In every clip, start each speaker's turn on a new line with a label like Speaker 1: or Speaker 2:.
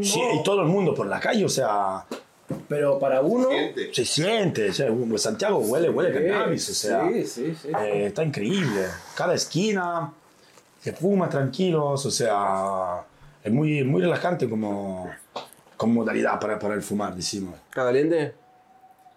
Speaker 1: Sí, y todo el mundo por la calle, o sea,
Speaker 2: Pero para uno.
Speaker 3: Siente.
Speaker 1: se siente. O sea, Santiago huele, huele cannabis, o sea,
Speaker 2: Sí, sí, sí.
Speaker 1: eh, está increíble. Cada esquina se fuma tranquilos, o sea, es muy, muy relajante como, como modalidad para, para el fumar, decimos.
Speaker 4: ¿Está caliente?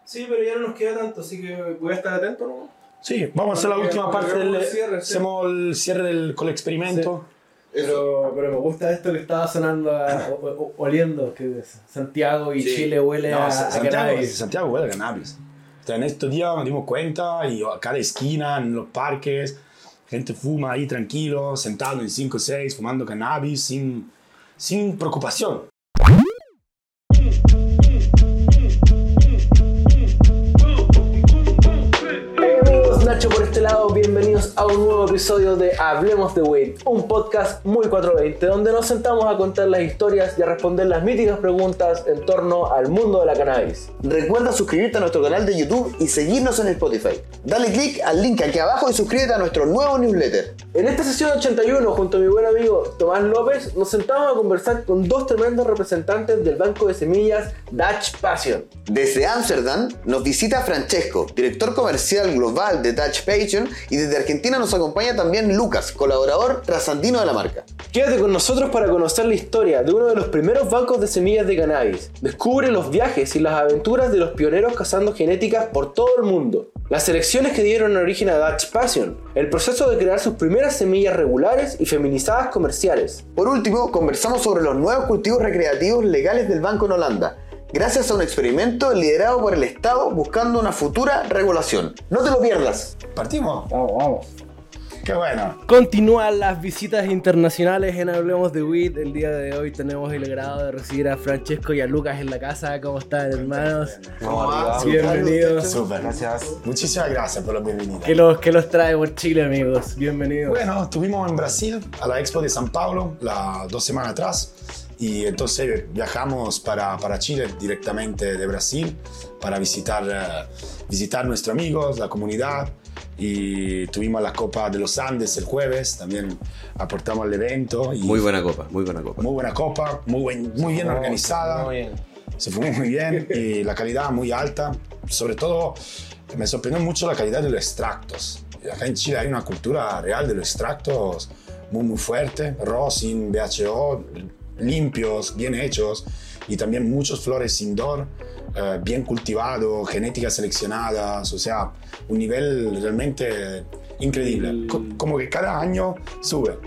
Speaker 2: Sí, pero ya no nos queda tanto, así que voy a estar atento, ¿no?
Speaker 1: Sí, vamos a hacer la última parte del
Speaker 2: cierre, sí.
Speaker 1: hacemos el cierre del con el experimento.
Speaker 2: Pero, pero me gusta esto que estaba sonando, a- o- o- oliendo, que es Santiago y
Speaker 3: Sí.
Speaker 2: Chile huele
Speaker 1: No,
Speaker 2: a,
Speaker 1: Sa-
Speaker 2: a
Speaker 1: Santiago,
Speaker 2: cannabis.
Speaker 1: Santiago huele a cannabis. O sea, en estos días nos dimos cuenta y a cada esquina, en los parques, gente fuma ahí tranquilo, sentado en 5 o 6, fumando cannabis sin, sin preocupación.
Speaker 2: A un nuevo episodio de Hablemos de Weed, un podcast muy 420 donde nos sentamos a contar las historias y a responder las míticas preguntas en torno al mundo de la cannabis.
Speaker 5: Recuerda suscribirte a nuestro canal de YouTube y seguirnos en Spotify. Dale click al link aquí abajo y suscríbete a nuestro nuevo newsletter.
Speaker 2: En esta sesión 81, junto a mi buen amigo Tomás López, nos sentamos a conversar con dos tremendos representantes del banco de semillas Dutch Passion.
Speaker 5: Desde Ámsterdam nos visita Francesco, director comercial global de Dutch Passion, y desde Argentina nos acompaña también Lucas, colaborador trasandino de la marca.
Speaker 2: Quédate con nosotros para conocer la historia de uno de los primeros bancos de semillas de cannabis. Descubre los viajes y las aventuras de los pioneros cazando genéticas por todo el mundo. Las selecciones que dieron origen a Dutch Passion. El proceso de crear sus primeras semillas regulares y feminizadas comerciales.
Speaker 5: Por último, conversamos sobre los nuevos cultivos recreativos legales del banco en Holanda, gracias a un experimento liderado por el Estado buscando una futura regulación. No te lo pierdas.
Speaker 1: ¿Partimos?
Speaker 2: Vamos, vamos.
Speaker 1: Qué bueno.
Speaker 2: Continúan las visitas internacionales en Hablemos de Weed. El día de hoy tenemos el agrado de recibir a Francesco y a Lucas en la casa. ¿Cómo están, hermanos?
Speaker 4: ¿Cómo va?
Speaker 2: Bienvenidos.
Speaker 1: Súper.
Speaker 4: Gracias.
Speaker 1: Muchísimas gracias por la bienvenida.
Speaker 2: ¿Qué los, qué los trae por Chile, amigos? Bienvenidos.
Speaker 1: Bueno, estuvimos en Brasil, a la Expo de San Paulo, las dos semanas atrás. Y entonces viajamos para, para Chile directamente de Brasil para visitar, eh, visitar nuestros amigos, la comunidad. Y tuvimos la Copa de los Andes el jueves, también aportamos al evento. Y
Speaker 4: Muy buena copa, muy buena copa.
Speaker 1: muy buena copa, muy, buen- muy bien organizada.
Speaker 2: Muy bien.
Speaker 1: Se fumó muy bien y la calidad muy alta. Sobre todo, me sorprendió mucho la calidad de los extractos. Acá en Chile hay una cultura real de los extractos muy, muy fuerte, raw, sin BHO, limpios, bien hechos y también muchos flores indoor, eh, bien cultivados, genéticas seleccionadas, o sea, un nivel realmente increíble. Co- como que cada año sube.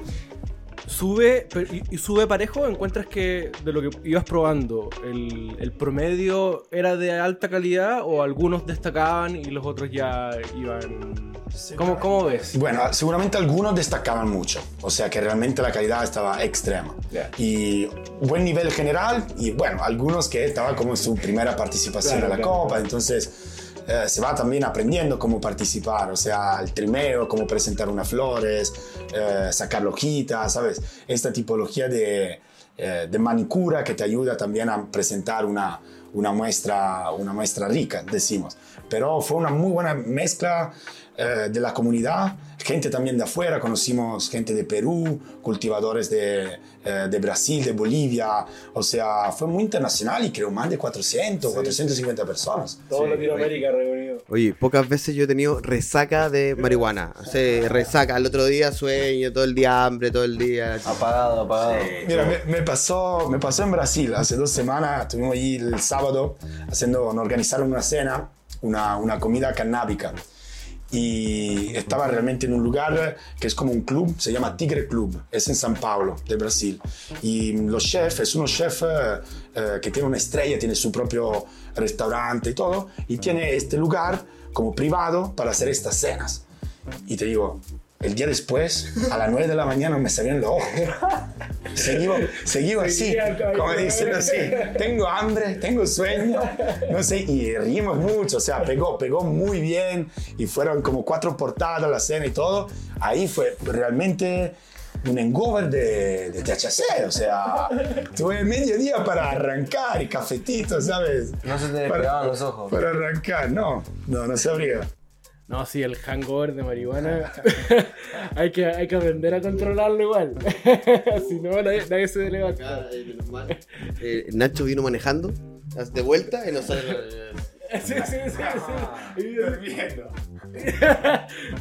Speaker 6: Sube, pero- y, y sube parejo, encuentras que de lo que ibas probando, el, el promedio era de alta calidad o algunos destacaban y los otros ya iban... ¿Cómo, cómo ves?
Speaker 1: Bueno, seguramente algunos destacaban mucho, o sea que realmente la calidad estaba extrema. Y buen nivel general, y bueno, algunos que estaban como en su primera participación
Speaker 2: Claro,
Speaker 1: en la
Speaker 2: claro,
Speaker 1: Copa, entonces eh, se va también aprendiendo cómo participar, o sea, el trimeo, cómo presentar unas flores, eh, sacar hojitas, ¿sabes? Esta tipología de, eh, de manicura que te ayuda también a presentar una, una, muestra, una muestra rica, decimos. Pero fue una muy buena mezcla eh, de la comunidad, gente también de afuera, conocimos gente de Perú, cultivadores de, eh, de Brasil, de Bolivia, o sea, fue muy internacional y creo más de 400, 450 personas.
Speaker 2: Todo Latinoamérica reunido.
Speaker 4: Oye, pocas veces yo he tenido resaca de marihuana. O sea, resaca. El otro día sueño, todo el día hambre, todo el día.
Speaker 5: Apagado, apagado.
Speaker 1: Mira, me, me pasó, me pasó en Brasil hace dos semanas, estuvimos allí el sábado haciendo, organizaron una cena, una, una comida canábica. Y estaba realmente en un lugar que es como un club, se llama Tigre Club, es en San Paulo, de Brasil. Y los chefs, es uno chef eh, eh, que tiene una estrella, tiene su propio restaurante y todo, y tiene este lugar como privado para hacer estas cenas. Y te digo, el día después, a las 9 de la mañana me salían los ojos. Seguimos, seguimos así, como diciendo así, tengo hambre, tengo sueño, no sé, y rimos mucho, o sea, pegó, pegó muy bien, y fueron como cuatro portadas la cena y todo. Ahí fue realmente un engover de, de THC, o sea, tuve medio día para arrancar y cafetito, ¿sabes?
Speaker 5: No se te pegaban los ojos.
Speaker 1: Para arrancar, no, no, no sabría.
Speaker 2: No, sí, el hangover de marihuana. hay, que, hay que aprender a controlarlo igual. si no, nadie, nadie se levanta.
Speaker 5: Eh, Nacho vino manejando de vuelta y nos sale.
Speaker 2: Sí, sí, sí, sí.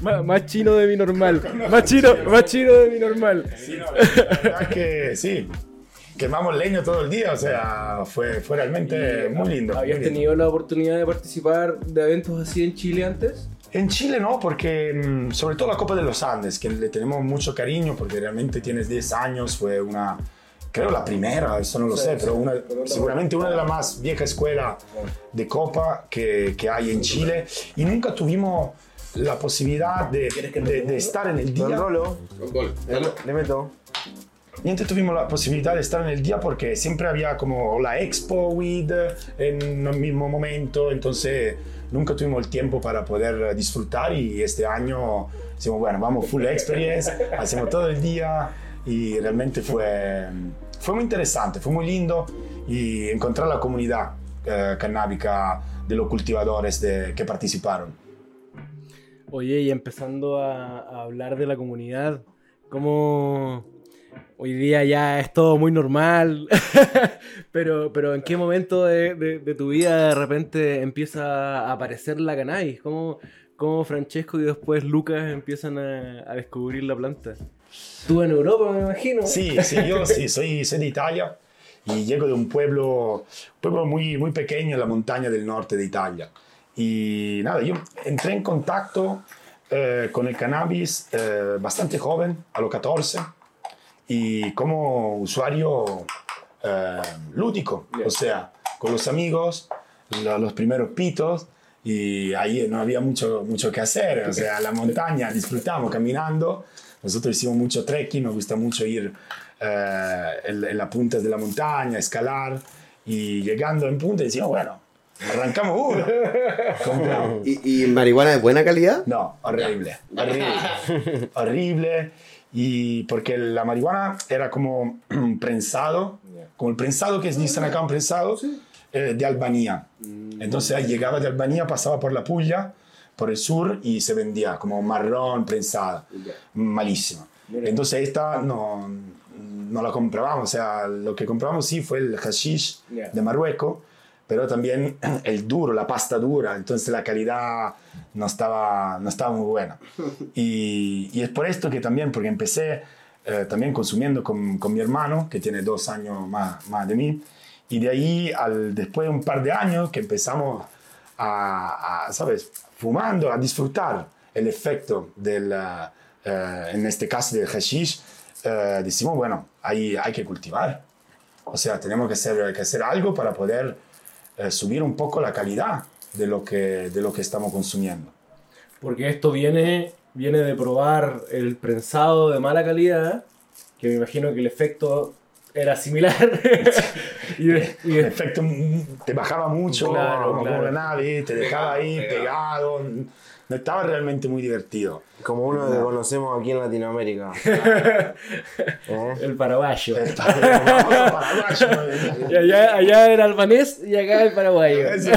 Speaker 2: más, más chino de mi normal. Más chino, más chino de mi normal.
Speaker 1: Sí, no, la verdad es que sí. Quemamos leño todo el día, o sea, fue, fue realmente muy lindo.
Speaker 2: ¿Habías
Speaker 1: muy lindo.
Speaker 2: tenido la oportunidad de participar de eventos así en Chile antes?
Speaker 1: En Chile no, porque mm, sobre todo la Copa de los Andes, que le tenemos mucho cariño porque realmente tienes 10 años, fue una, creo la primera, eso no lo sé, pero una, seguramente una de las más viejas escuelas de Copa que, que hay en Chile. Y nunca tuvimos la posibilidad de, de- de estar en el día.
Speaker 7: Rolo, le, meto.
Speaker 1: Niente tuvimos la posibilidad de estar en el día porque siempre había como la Expo WID en el mismo momento, entonces nunca tuvimos el tiempo para poder disfrutar y este año decimos, bueno, vamos full experience, hacemos todo el día y realmente fue, fue muy interesante, fue muy lindo y encontrar la comunidad eh, canábica de los cultivadores de- que participaron.
Speaker 2: Oye, y empezando a, a hablar de la comunidad, ¿cómo hoy día ya es todo muy normal? pero, pero ¿en qué momento de, de- de tu vida de repente empieza a aparecer la cannabis? ¿Cómo, cómo Francesco y después Lucas empiezan a, a descubrir la planta? Tú en Europa, me imagino.
Speaker 1: Sí, sí, yo sí, soy, soy de Italia y llego de un pueblo, pueblo muy, muy pequeño en la montaña del norte de Italia. Y nada, yo entré en contacto eh, con el cannabis eh, bastante joven, a los 14, y como usuario eh, lúdico, o sea, con los amigos, lo- los primeros pitos, y ahí no había mucho, mucho que hacer, o sea, la montaña, disfrutamos caminando, nosotros hicimos mucho trekking, nos gusta mucho ir eh, en, en las puntas de la montaña, escalar, y llegando en punta decimos, bueno, arrancamos uno.
Speaker 5: ¿Y, y marihuana de buena calidad?
Speaker 1: No, horrible, horrible, horrible. Y porque la marihuana era como prensado, como el prensado que dicen acá, un prensado eh, de Albania. Entonces ahí llegaba de Albania, pasaba por la Puglia, por el sur y se vendía como marrón, prensada. Malísima. Entonces esta no, no la comprábamos, o sea, lo que compramos sí fue el hashish de Marruecos, pero también el duro, la pasta dura, entonces la calidad no estaba, no estaba muy buena. Y, y es por esto que también, porque empecé eh, también consumiendo con, con mi hermano, que tiene dos años más, más de mí, y de ahí, al, después de un par de años, que empezamos a, a, ¿sabes?, fumando, a disfrutar el efecto del, eh, en este caso del hashish, eh, decimos, bueno, hay, hay que cultivar. O sea, tenemos que hacer, que hacer algo para poder eh, subir un poco la calidad de lo que, de lo que estamos consumiendo.
Speaker 2: Porque esto viene, viene de probar el prensado de mala calidad, que me imagino que el efecto era similar. y, de- y
Speaker 1: El efecto te bajaba mucho,
Speaker 2: Claro,
Speaker 1: como
Speaker 2: claro.
Speaker 1: la nave, te dejaba ahí pegado. No estaba realmente muy divertido.
Speaker 7: Como uno que conocemos aquí en Latinoamérica. ¿Eh?
Speaker 2: el paraguayo.
Speaker 1: Vamos a Paraguay,
Speaker 2: Y allá, allá era albanés y acá el paraguayo.
Speaker 1: Eso,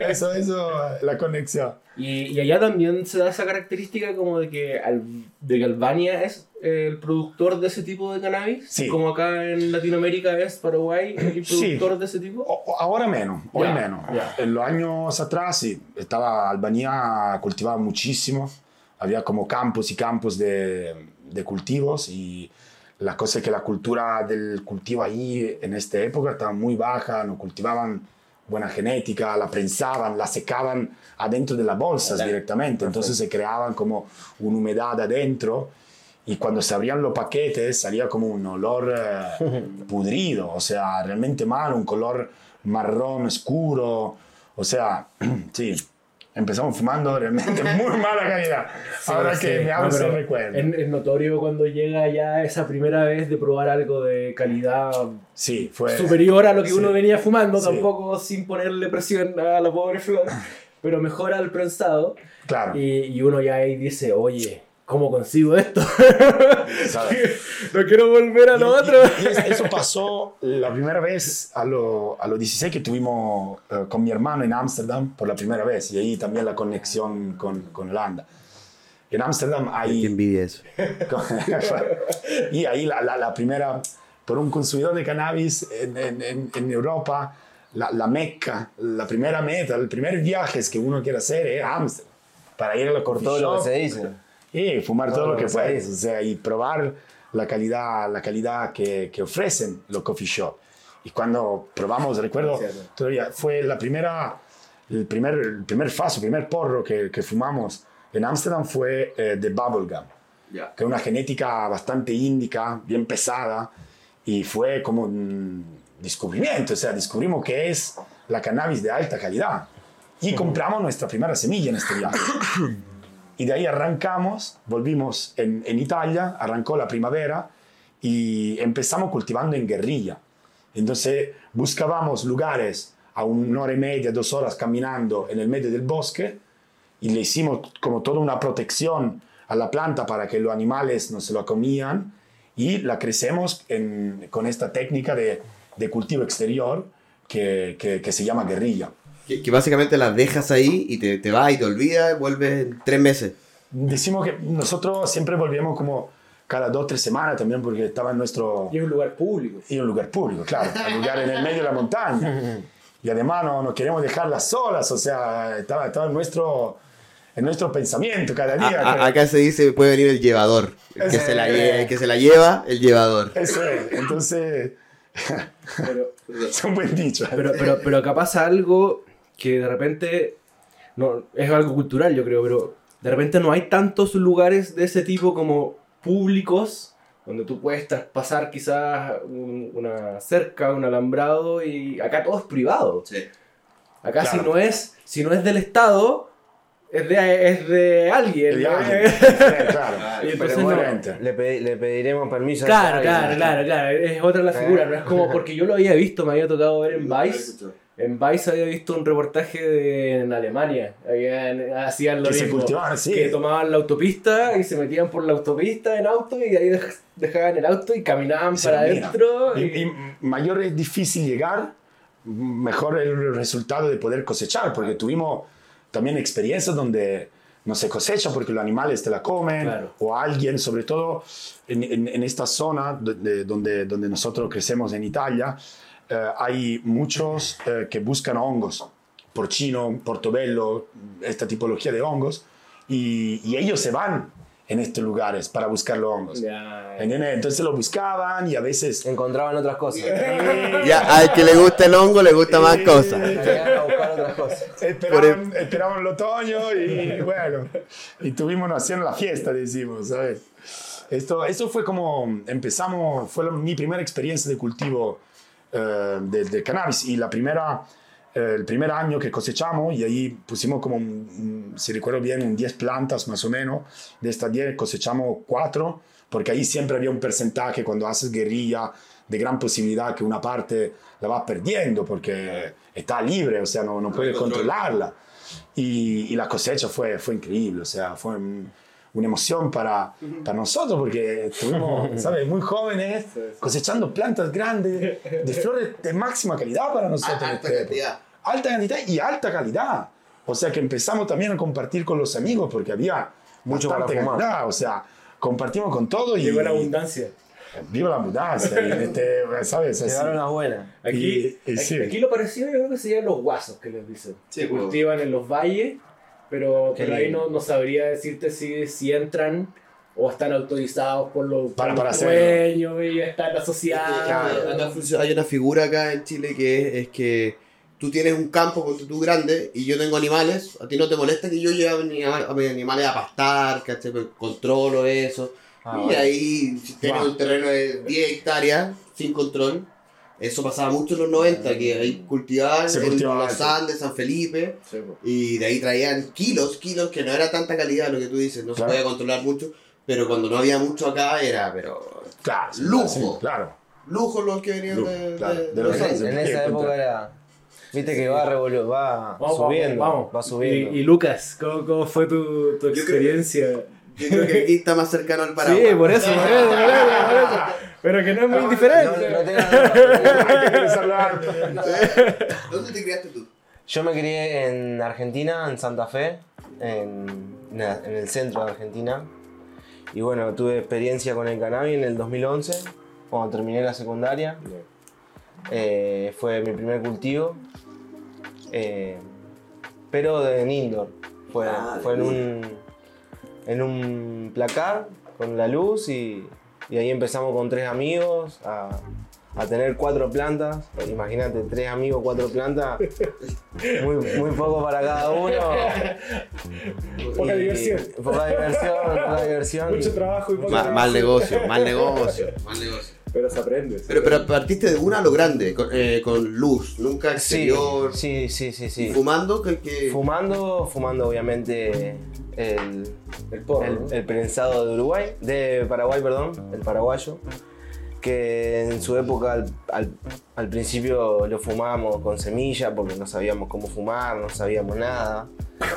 Speaker 1: eso, eso, la conexión.
Speaker 2: Y, y allá también se da esa característica como de que, Al- de que Albania es el productor de ese tipo de cannabis,
Speaker 1: Sí.
Speaker 2: como acá en Latinoamérica es Paraguay el
Speaker 1: Sí.
Speaker 2: productor de ese tipo.
Speaker 1: O- Ahora menos, hoy
Speaker 2: Ya,
Speaker 1: menos.
Speaker 2: ya.
Speaker 1: En los años atrás, sí, estaba Albania cultivaba muchísimo. Había como campos y campos de, de cultivos y la cosa es que la cultura del cultivo ahí en esta época estaba muy baja, no cultivaban buena genética, la prensaban, la secaban adentro de las bolsas directamente, entonces se creaban como una humedad adentro y cuando se abrían los paquetes salía como un olor eh, pudrido, o sea, realmente malo, un color marrón oscuro, o sea, sí, empezamos fumando realmente muy mala calidad. Ahora
Speaker 2: Sí,
Speaker 1: que
Speaker 2: sí.
Speaker 1: me hago
Speaker 2: No,
Speaker 1: recuerdo.
Speaker 2: Es, es notorio cuando llega ya esa primera vez de probar algo de calidad
Speaker 1: Sí, fue...
Speaker 2: superior a lo que
Speaker 1: sí.
Speaker 2: uno venía fumando,
Speaker 1: Sí.
Speaker 2: tampoco sin ponerle presión a la pobre flor, pero mejora el prensado.
Speaker 1: Claro.
Speaker 2: Y, y uno ya ahí dice, oye, ¿cómo consigo esto? no quiero volver a lo
Speaker 1: Y-
Speaker 2: otro.
Speaker 1: y- y es- eso pasó la primera vez a, lo- a los 16 que tuvimos eh, con mi hermano en Ámsterdam por la primera vez y ahí también la conexión con, con Holanda. En Ámsterdam
Speaker 5: Qué
Speaker 1: hay...
Speaker 5: envidia eso.
Speaker 1: y ahí la, la- la primera, por un consumidor de cannabis en, en- en- en Europa, la, la meca, la primera meta, el primer viaje que uno quiere hacer es Ámsterdam. Para ir a la coffee
Speaker 4: todo lo que se dice.
Speaker 1: Y fumar todo,
Speaker 4: Todo
Speaker 1: lo que puedes, o sea, y probar la calidad, la calidad que, que ofrecen los coffee shop. Y cuando probamos, recuerdo, todavía fue la primera, el primer, el primer faso, el primer porro que, que fumamos en Ámsterdam fue eh, de Bubblegum, que es una genética bastante índica, bien pesada, y fue como un descubrimiento, o sea, descubrimos que es la cannabis de alta calidad. Y compramos nuestra primera semilla en este viaje. Y de ahí arrancamos, volvimos en, Italia, arrancó la primavera y empezamos cultivando en guerrilla. Entonces buscábamos lugares a una hora y media, dos horas caminando en el medio del bosque y le hicimos como toda una protección a la planta para que los animales no se lo comían y la crecemos con esta técnica de, cultivo exterior que se llama guerrilla.
Speaker 5: Que, que básicamente las dejas ahí y te, te vas y te olvidas y vuelves en tres meses.
Speaker 1: Decimos que nosotros siempre volvíamos como cada dos o tres semanas también porque estaba en nuestro...
Speaker 2: Y es un lugar público.
Speaker 1: Y un lugar público, claro, un lugar en el medio de la montaña. Y además no, no queremos dejarlas solas, o sea, estaba, estaba en, nuestro, en nuestro pensamiento cada
Speaker 5: A-
Speaker 1: día.
Speaker 5: a- acá se dice puede venir el llevador. El que, se la el que se la lleva, el llevador.
Speaker 1: Eso es, entonces,
Speaker 2: Pero,
Speaker 1: es un buen dicho.
Speaker 2: pero, pero, pero acá pasa algo que de repente no, es algo cultural, yo creo, pero de repente no hay tantos lugares de ese tipo como públicos donde tú puedes pasar quizás un- una cerca, un alambrado y acá todo es privado. Acá si no es si no es del Estado es de, es de alguien.
Speaker 1: Sí, claro.
Speaker 2: Y entonces
Speaker 1: Pero
Speaker 2: no-.
Speaker 4: Le, pe- le pediremos permiso a
Speaker 2: Claro,
Speaker 4: esa
Speaker 2: claro, claro, claro. Es otra la figura, no es como porque yo lo había visto, me había tocado ver en Vice. En Vice había visto un reportaje de, en Alemania. Habían, hacían lo
Speaker 1: Que se
Speaker 2: mismo.
Speaker 1: cultivaban, sí.
Speaker 2: Que tomaban la autopista y se metían por la autopista en auto y de ahí dej- dejaban el auto y caminaban
Speaker 1: Se
Speaker 2: para adentro.
Speaker 1: Y,
Speaker 2: y-
Speaker 1: mayor es difícil llegar, mejor el resultado de poder cosechar, porque tuvimos también experiencias donde no se cosecha porque los animales te la comen,
Speaker 2: Claro.
Speaker 1: o alguien, sobre todo en, en- en esta zona donde, donde, donde nosotros crecemos en Italia, eh, hay muchos eh, que buscan hongos, porcino, portobello, esta tipología de hongos, y, y ellos se van en estos lugares para buscar los hongos. ¿Entiendes? Entonces lo buscaban y a veces...
Speaker 4: Encontraban otras cosas.
Speaker 5: Ya, al que le gusta el hongo le gusta más cosas.
Speaker 1: Esperaban, esperaban el otoño y bueno, y tuvimos haciendo la fiesta, decimos, ¿sabes? Esto, esto fue como empezamos, fue la- mi primera experiencia de cultivo eh, de, de cannabis. Y la primera, eh, el primer año que cosechamos y ahí pusimos como, un- un- si recuerdo bien, un 10 plantas más o menos, de estas 10 cosechamos 4, porque ahí siempre había un porcentaje cuando haces guerrilla de gran posibilidad que una parte la vas perdiendo porque está libre, o sea, no, no puedes controlarla. Y, y la cosecha fue, fue increíble, o sea, fue un- una emoción para, para nosotros porque estuvimos, ¿sabes?, muy jóvenes cosechando plantas grandes de flores de máxima calidad para nosotros.
Speaker 5: Alta
Speaker 1: época.
Speaker 5: cantidad.
Speaker 1: Alta cantidad y alta calidad. O sea que empezamos también a compartir con los amigos porque había
Speaker 4: Mucho
Speaker 1: bastante
Speaker 4: para
Speaker 1: calidad. O sea, compartimos con todo y.
Speaker 2: Llegó la abundancia.
Speaker 1: Viva la abundancia. y este, ¿sabes?
Speaker 4: Llegaron las buenas.
Speaker 2: Aquí,
Speaker 1: Y- y
Speaker 2: aquí,
Speaker 1: sí.
Speaker 2: aquí lo parecido yo creo que serían los guasos que les dicen.
Speaker 5: Sí,
Speaker 2: que
Speaker 5: pues.
Speaker 2: cultivan en los valles, pero, pero ahí no, no sabría decirte si, si entran o están autorizados por los,
Speaker 1: Para-
Speaker 2: por
Speaker 1: para hacerlo.
Speaker 2: dueños y están asociados.
Speaker 5: Funciona- Hay una figura acá en Chile que es, es que tú tienes un campo con tú grande y yo tengo animales, a ti no te molesta que yo lleve a mi- a mis animales a pastar, ¿cachai? Pues Controlo eso.
Speaker 4: Ah,
Speaker 5: y
Speaker 4: bueno.
Speaker 5: ahí, si tienes
Speaker 1: Wow.
Speaker 5: un terreno de 10 hectáreas sin control, eso pasaba mucho en los 90, que ahí cultivaban
Speaker 1: Se
Speaker 5: en
Speaker 1: cultivaba
Speaker 5: los
Speaker 1: alto.
Speaker 5: Andes, San Felipe,
Speaker 2: Sí, po.
Speaker 5: y de ahí traían kilos, kilos, que no era tanta calidad lo que tú dices, no
Speaker 1: Claro.
Speaker 5: se podía controlar mucho, pero cuando no había mucho acá era, pero
Speaker 1: Claro, sí,
Speaker 5: Lujo.
Speaker 1: sí, claro.
Speaker 5: lujo los que venían
Speaker 1: Lujo,
Speaker 5: de,
Speaker 1: claro,
Speaker 5: de-
Speaker 1: de los
Speaker 5: de-
Speaker 1: grandes.
Speaker 4: En esa época era. Viste que va, revolu- va
Speaker 2: Vamos,
Speaker 4: subiendo.
Speaker 2: vamos, vamos.
Speaker 4: Va subiendo.
Speaker 2: Y, y Lucas, ¿cómo, cómo fue tu, tu experiencia?
Speaker 5: Yo creo que aquí está más cercano al paraguas.
Speaker 2: Sí, por eso, por eso, por eso, por eso. Pero que no es muy
Speaker 4: No,
Speaker 2: diferente.
Speaker 4: no tengo-
Speaker 5: ¿Dónde te criaste tú?
Speaker 4: Yo me crié en Argentina, en Santa Fe, en, en el centro de Argentina. Y bueno, tuve experiencia con el cannabis en el 2011, cuando terminé la secundaria. Eh, fue mi primer cultivo, eh, pero en indoor. Fue,
Speaker 5: Ah,
Speaker 4: fue en,
Speaker 5: de
Speaker 4: un, en un placar con la luz y, y ahí empezamos con tres amigos a, a tener cuatro plantas. Imagínate, tres amigos, cuatro plantas. Muy, muy poco para cada uno.
Speaker 2: Poca
Speaker 4: Y-
Speaker 2: diversión.
Speaker 4: Poca diversión, poca diversión.
Speaker 2: Mucho trabajo y poco
Speaker 5: Ma-
Speaker 2: trabajo.
Speaker 5: mal negocio, mal negocio, mal negocio.
Speaker 2: Pero se aprende. se
Speaker 5: Pero, pero partiste de una a lo grande, con, eh, con luz, nunca
Speaker 4: Sí,
Speaker 5: exterior.
Speaker 4: sí, sí, sí, sí.
Speaker 5: Fumando, que, que
Speaker 4: Fumando, fumando obviamente el,
Speaker 2: El porro,
Speaker 4: el,
Speaker 2: ¿no?
Speaker 4: el prensado de Uruguay, de Paraguay, perdón, el paraguayo, que en su época al, al- al principio lo fumábamos con semilla porque no sabíamos cómo fumar, no sabíamos nada.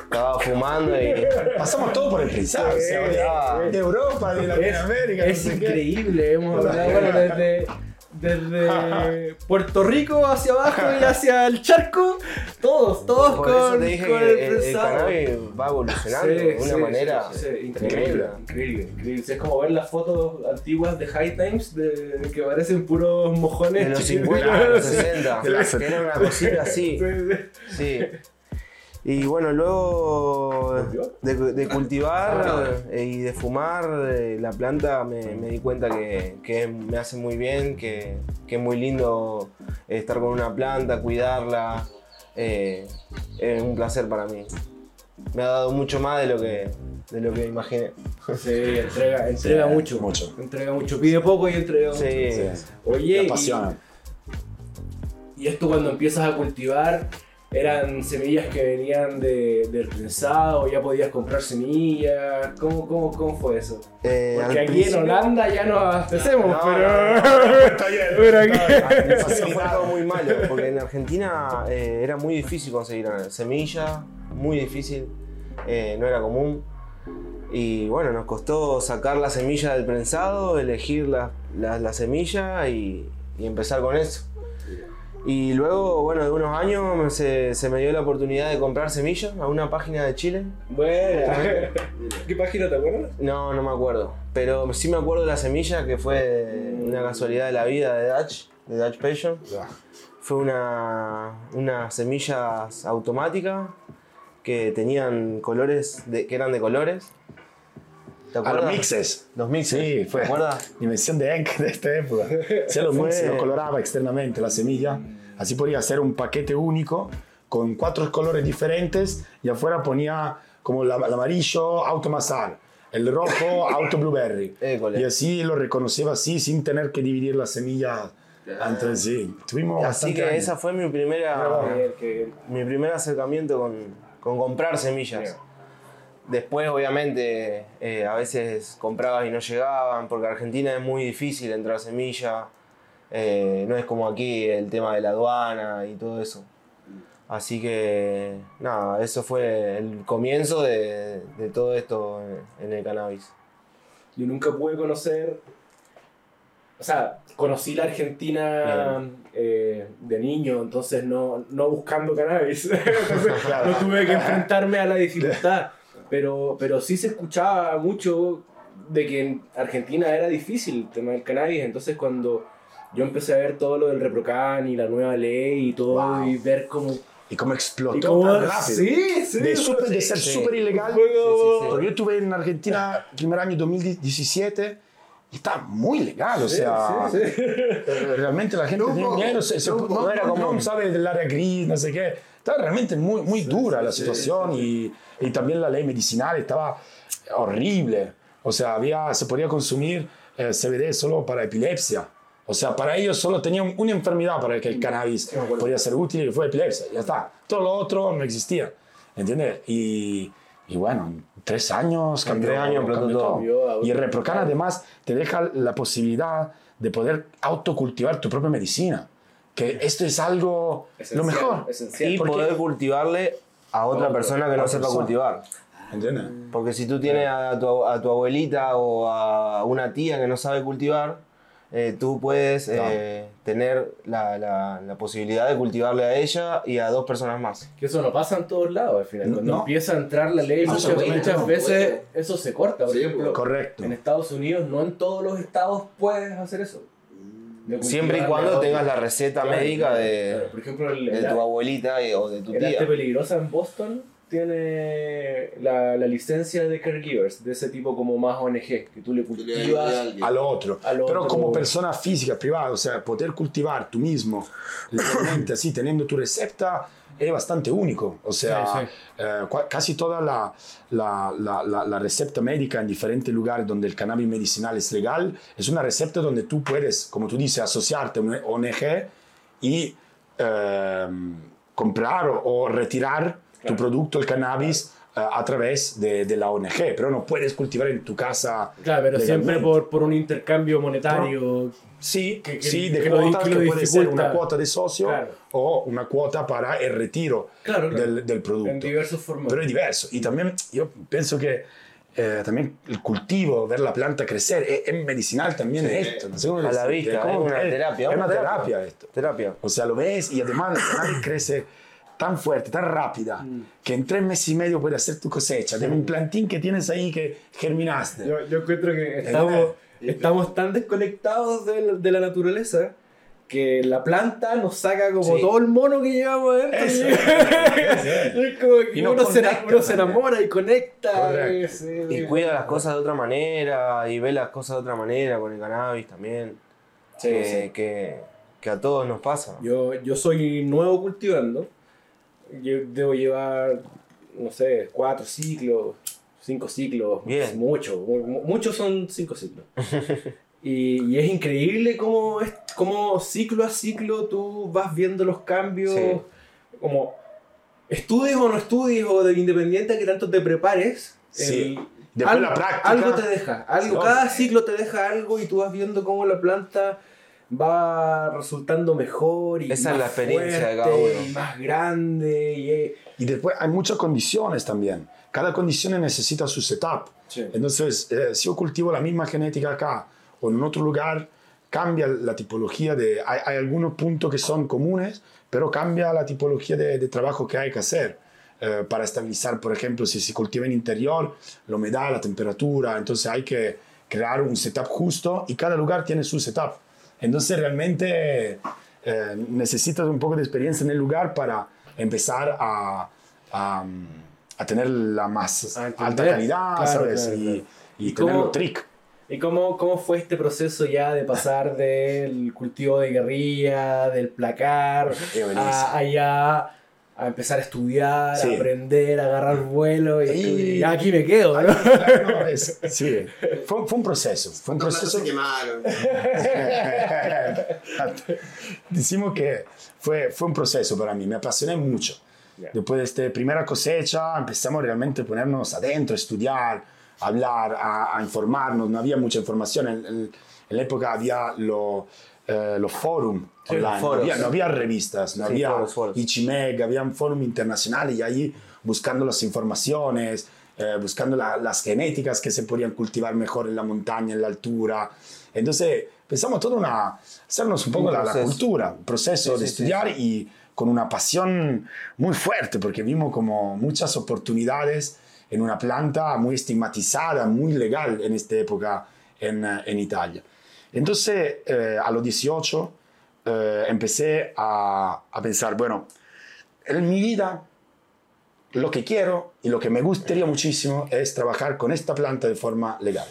Speaker 4: Estaba fumando y
Speaker 1: Pasamos todo por el prensado. o sea, de, Europa, de Latinoamérica.
Speaker 2: Es
Speaker 1: no sé qué.
Speaker 2: increíble, hemos hablado desde, desde Puerto Rico hacia abajo y hacia el charco, todos, todos
Speaker 4: por eso
Speaker 2: con,
Speaker 4: te dije
Speaker 2: con el
Speaker 4: el, el cannabis va evolucionando
Speaker 2: Sí,
Speaker 4: de una
Speaker 2: sí,
Speaker 4: manera
Speaker 2: sí, sí, increíble, increíble, increíble. Es como ver las fotos antiguas de High Times de, que parecen puros mojones
Speaker 4: De los
Speaker 2: chiquitos.
Speaker 4: 50, los
Speaker 2: Sí.
Speaker 4: 60, que era una cosita así.
Speaker 2: Sí, sí.
Speaker 4: Sí. Y bueno, luego de, de cultivar eh, y de fumar eh, la planta me, me di cuenta que, que me hace muy bien, que, que es muy lindo estar con una planta, cuidarla. eh, es un placer para mí. Me ha dado mucho más de lo que, de lo que imaginé.
Speaker 2: Sí, entrega, entrega
Speaker 1: Sí,
Speaker 2: mucho,
Speaker 1: mucho.
Speaker 2: Entrega mucho, pide poco y entrega mucho.
Speaker 4: Sí.
Speaker 1: Sí.
Speaker 2: Oye,
Speaker 1: Me
Speaker 2: y-
Speaker 1: apasiona.
Speaker 2: Y esto cuando empiezas a cultivar, ¿eran semillas que venían de, del prensado? ¿Ya podías comprar semillas? ¿Cómo, cómo, cómo fue eso?
Speaker 4: Eh,
Speaker 2: Porque aquí
Speaker 4: principio-
Speaker 2: en Holanda ya nos abastecemos,
Speaker 4: No,
Speaker 2: pero... pero aquí...
Speaker 4: Fue muy malo, porque en Argentina eh, era muy difícil conseguir semilla, muy difícil, eh, no era común. Y bueno, nos costó sacar la semilla del prensado, elegir la, la- la semilla y, y empezar con eso. Y luego, bueno, de unos años se, se me dio la oportunidad de comprar semillas a una página de Chile.
Speaker 2: Bueno, ¿qué página te acuerdas?
Speaker 4: No, no me acuerdo. Pero sí me acuerdo de la semilla que fue una casualidad de la vida de Dutch, de Dutch Passion. Fue una, unas semillas automáticas que tenían colores, de, que eran de colores. ¿Te
Speaker 1: A los mixes.
Speaker 4: Los mixes.
Speaker 1: Sí, fue
Speaker 4: ¿Te acuerdas?
Speaker 1: dimensión de Enk de esta época. Se los mixes, lo coloraba externamente la semilla. Así podía hacer un paquete único con cuatro colores diferentes y afuera ponía como la- el amarillo auto mazar, el rojo auto blueberry.
Speaker 4: École.
Speaker 1: Y así lo reconocía así sin tener que dividir la semilla entre sí. Tuvimos
Speaker 4: Así que
Speaker 1: años.
Speaker 4: esa fue mi primera,
Speaker 2: bien.
Speaker 4: mi primer acercamiento con, con comprar semillas. Después, obviamente, eh, a veces comprabas y no llegaban, porque Argentina es muy difícil entrar semilla. eh, no es como aquí el tema de la aduana y todo eso. Así que, nada, eso fue el comienzo de, de todo esto en, en el cannabis.
Speaker 2: Yo nunca pude conocer. O sea, conocí la Argentina eh, de niño, entonces no, no buscando cannabis. Entonces, no tuve que enfrentarme a la dificultad. Pero, pero sí se escuchaba mucho de que en Argentina era difícil el tema del cannabis. Entonces, cuando yo empecé a ver todo lo del Reprocan y la nueva ley y todo,
Speaker 1: Wow.
Speaker 2: y ver cómo.
Speaker 1: Y como explotó
Speaker 2: Y cómo
Speaker 1: tan rápido.
Speaker 2: Sí, sí.
Speaker 1: de, súper- de ser
Speaker 4: sí.
Speaker 1: súper ilegal.
Speaker 2: Fue como-
Speaker 1: Porque yo estuve en Argentina el primer año 2017 y está muy legal, o sea,
Speaker 2: sí, sí.
Speaker 1: realmente la gente
Speaker 5: No,
Speaker 1: tiene
Speaker 5: no,
Speaker 1: dinero,
Speaker 5: no,
Speaker 1: no,
Speaker 4: no era común.
Speaker 1: no sabe del área gris, no sé qué. Estaba realmente muy, muy dura la situación Y, y también la ley medicinal estaba horrible. O sea, había, se podía consumir eh, CBD solo para epilepsia. O sea, para ellos solo tenían una enfermedad para que el cannabis podía ser útil y fue epilepsia. Ya está. Todo lo otro no existía. ¿Entiendes? Y, y bueno, en tres años cambió,
Speaker 4: tres años
Speaker 1: cambió
Speaker 4: todo.
Speaker 2: Cambió,
Speaker 1: Y el Reprocan además te deja la posibilidad de poder autocultivar tu propia medicina. Que esto es algo lo
Speaker 2: Esencial,
Speaker 1: mejor.
Speaker 2: esencial.
Speaker 4: Y poder cultivarle a otra persona que no sepa
Speaker 1: persona.
Speaker 4: cultivar.
Speaker 1: ¿entiendes?
Speaker 4: Porque si tú tienes a tu, a tu abuelita o a una tía que no sabe cultivar, eh, tú puedes eh, tener la, la- la posibilidad de cultivarle a ella y a dos personas más.
Speaker 2: Que eso no pasa en todos lados al final.
Speaker 1: No,
Speaker 2: Cuando
Speaker 1: no.
Speaker 2: empieza a entrar la ley,
Speaker 5: No
Speaker 2: muchas, muchas
Speaker 5: no
Speaker 2: veces eso se corta. Por
Speaker 5: Sí,
Speaker 2: ejemplo,
Speaker 1: Correcto.
Speaker 2: en Estados Unidos, no en todos los estados puedes hacer eso.
Speaker 4: Siempre y cuando
Speaker 2: la-
Speaker 4: tengas la receta
Speaker 2: Claro,
Speaker 4: médica
Speaker 2: claro.
Speaker 4: de,
Speaker 2: Por ejemplo, el,
Speaker 4: de
Speaker 2: el-
Speaker 4: tu abuelita y- o de tu
Speaker 2: el
Speaker 4: tía.
Speaker 2: arte peligrosa en Boston tiene la, la licencia de caregivers, de ese tipo como más ONG, que tú le cultivas.
Speaker 1: al otro.
Speaker 2: Al
Speaker 1: Pero
Speaker 2: otro.
Speaker 1: como persona física, privada, o sea, poder cultivar tú mismo, así, teniendo tu receta, es bastante único. O sea,
Speaker 2: Sí, sí.
Speaker 1: eh, casi toda la, la, la, la- la receta médica en diferentes lugares donde el cannabis medicinal es legal, es una receta donde tú puedes, como tú dices, asociarte a una ONG y eh, comprar o, o retirar tu producto, el cannabis, eh, a través de, de la ONG, pero no puedes cultivar en tu casa.
Speaker 2: Claro, pero siempre por, por un intercambio monetario.
Speaker 1: Sí,
Speaker 2: que- que-
Speaker 1: sí, de
Speaker 2: que lo-
Speaker 1: cuotas,
Speaker 2: que
Speaker 1: que,
Speaker 2: lo
Speaker 1: puede ser una cuota de socio
Speaker 2: Claro.
Speaker 1: o una cuota para el retiro
Speaker 2: Claro, claro.
Speaker 1: Del, del producto.
Speaker 2: En diversos formatos.
Speaker 1: Pero es diverso. Y también yo pienso que eh, también el cultivo, ver la planta crecer, es, es medicinal también esto. No
Speaker 4: A la vista,
Speaker 1: como
Speaker 4: es una
Speaker 1: que
Speaker 4: terapia.
Speaker 1: Es una terapia esto.
Speaker 4: Terapia.
Speaker 1: O sea, lo ves y además cannabis crece tan fuerte, tan rápida,
Speaker 2: Mm.
Speaker 1: que en tres meses y medio puedes hacer tu cosecha de un plantín que tienes ahí que germinaste.
Speaker 2: Yo, yo encuentro que estamos, estamos tan desconectados de, la- de la naturaleza que la planta nos saca como
Speaker 1: Sí.
Speaker 2: todo el mono que llevamos adentro.
Speaker 1: Eso.
Speaker 2: Y es como que
Speaker 1: Y nos
Speaker 2: uno, se, uno se enamora y conecta.
Speaker 1: Correcto.
Speaker 2: y se-
Speaker 4: Y cuida las cosas de otra manera y ve las cosas de otra manera con el cannabis también.
Speaker 2: Sí,
Speaker 4: que,
Speaker 2: sí.
Speaker 4: Que, que a todos nos pasa.
Speaker 2: Yo, yo soy nuevo cultivando. Yo debo llevar, no sé, cuatro ciclos, cinco ciclos.
Speaker 4: Bien.
Speaker 2: Mucho. mu- mu- Muchos son cinco ciclos. y, y es increíble cómo, es, cómo ciclo a ciclo tú vas viendo los cambios.
Speaker 4: Sí.
Speaker 2: Como estudies o no estudies o de independiente a que tanto te prepares.
Speaker 1: Sí.
Speaker 2: el-
Speaker 1: Después
Speaker 2: algo,
Speaker 1: la práctica.
Speaker 2: algo te deja. Algo, cada ciclo te deja algo y tú vas viendo cómo la planta va resultando mejor y
Speaker 4: Esa es
Speaker 2: más
Speaker 4: la experiencia cada
Speaker 2: fuerte,
Speaker 4: uno.
Speaker 2: y más grande y, eh,
Speaker 1: Y después hay muchas condiciones también. Cada condición necesita su setup.
Speaker 2: Sí.
Speaker 1: Entonces, eh, si yo cultivo la misma genética acá o en otro lugar, cambia la tipología de... Hay, hay algunos puntos que son comunes, pero cambia la tipología de, de trabajo que hay que hacer. eh, para estabilizar, por ejemplo, si se cultiva en interior, la humedad, la temperatura, entonces hay que crear un setup justo y cada lugar tiene su setup. Entonces realmente eh, necesitas un poco de experiencia en el lugar para empezar a, a, a tener la más
Speaker 2: A entender.
Speaker 1: alta calidad,
Speaker 2: Claro,
Speaker 1: ¿sabes?
Speaker 2: claro,
Speaker 1: y
Speaker 2: claro.
Speaker 1: y
Speaker 2: ¿Y
Speaker 1: tener
Speaker 2: cómo-
Speaker 1: los trick.
Speaker 2: ¿Y cómo, cómo fue este proceso ya de pasar del cultivo de guerrilla, del placar, a allá a empezar a estudiar,
Speaker 1: Sí.
Speaker 2: a aprender, a agarrar vuelo y,
Speaker 1: Y-
Speaker 2: y aquí me quedo, ¿no?
Speaker 1: No, es- sí, fue, fue un proceso. Fue un
Speaker 5: platos
Speaker 1: proceso.
Speaker 5: se quemaron.
Speaker 1: Decimos que fue, fue un proceso para mí, me apasioné mucho. Después de esta primera cosecha empezamos realmente a ponernos adentro, a estudiar, a hablar, a, a informarnos. No había mucha información. En, en- en la época había lo- eh, los foros
Speaker 4: Sí,
Speaker 1: online,
Speaker 4: foros.
Speaker 1: no, había, no había revistas, no
Speaker 4: Sí,
Speaker 1: había
Speaker 4: foros, foros.
Speaker 1: Ichimeg, había un foro internacional y ahí buscando las informaciones, eh, buscando la- las genéticas que se podían cultivar mejor en la montaña, en la altura. Entonces empezamos todo una, hacernos un poco
Speaker 4: Un
Speaker 1: la, la cultura, un proceso
Speaker 4: Sí,
Speaker 1: de estudiar y con una pasión muy fuerte porque vimos como muchas oportunidades en una planta muy estigmatizada, muy legal en esta época en, eh, en Italia. Entonces, eh, a los 18, eh, empecé a, a pensar, bueno, en mi vida lo que quiero y lo que me gustaría muchísimo es trabajar con esta planta de forma legal.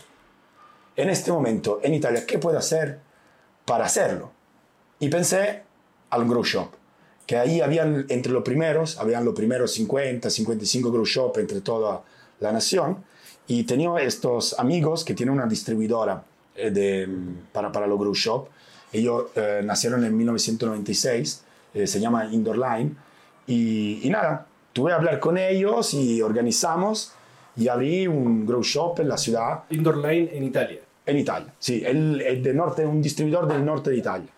Speaker 1: En este momento, en Italia, ¿qué puedo hacer para hacerlo? Y pensé al grow shop, que ahí habían entre los primeros, habían los primeros 50, 55 grow shop entre toda la nación, y tenía estos amigos que tienen una distribuidora de, para, para los grow shop. Ellos eh, nacieron en 1996, eh, se llama Indoor Line, y, y nada, tuve a hablar con ellos y organizamos y abrí un grow shop en la ciudad
Speaker 2: Indoor Line en Italia.
Speaker 1: en Italia, sí, él es de norte, un distribuidor del norte de Italia.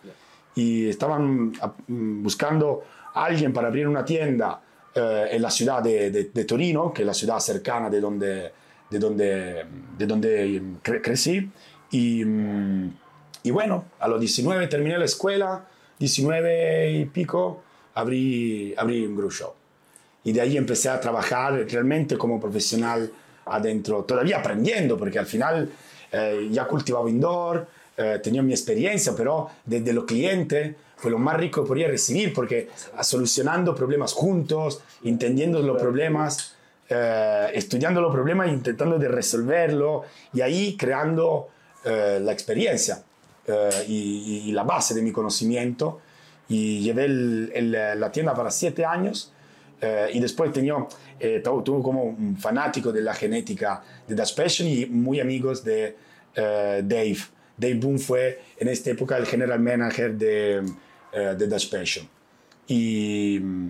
Speaker 1: Y estaban buscando a alguien para abrir una tienda eh, en la ciudad de, de- de Torino, que es la ciudad cercana de donde, de donde, de donde cre- crecí. Y, y bueno, a los 19 terminé la escuela, 19 y pico, abrí, abrí un grow shop. Y de ahí empecé a trabajar realmente como profesional adentro, todavía aprendiendo, porque al final eh, ya cultivaba indoor, eh, tenía mi experiencia, pero desde los clientes fue lo más rico que podía recibir, porque solucionando problemas juntos, entendiendo los problemas, eh, estudiando los problemas e intentando de resolverlo, y ahí creando eh, la experiencia eh, y, la base de mi conocimiento. Y llevé la tienda para siete años. Eh, y después tenía, tu- tuve como un fanático de la genética de Dutch Passion y muy amigos de Dave. Dave Boone fue en esta época el general manager de, de Dutch Passion. Y mm,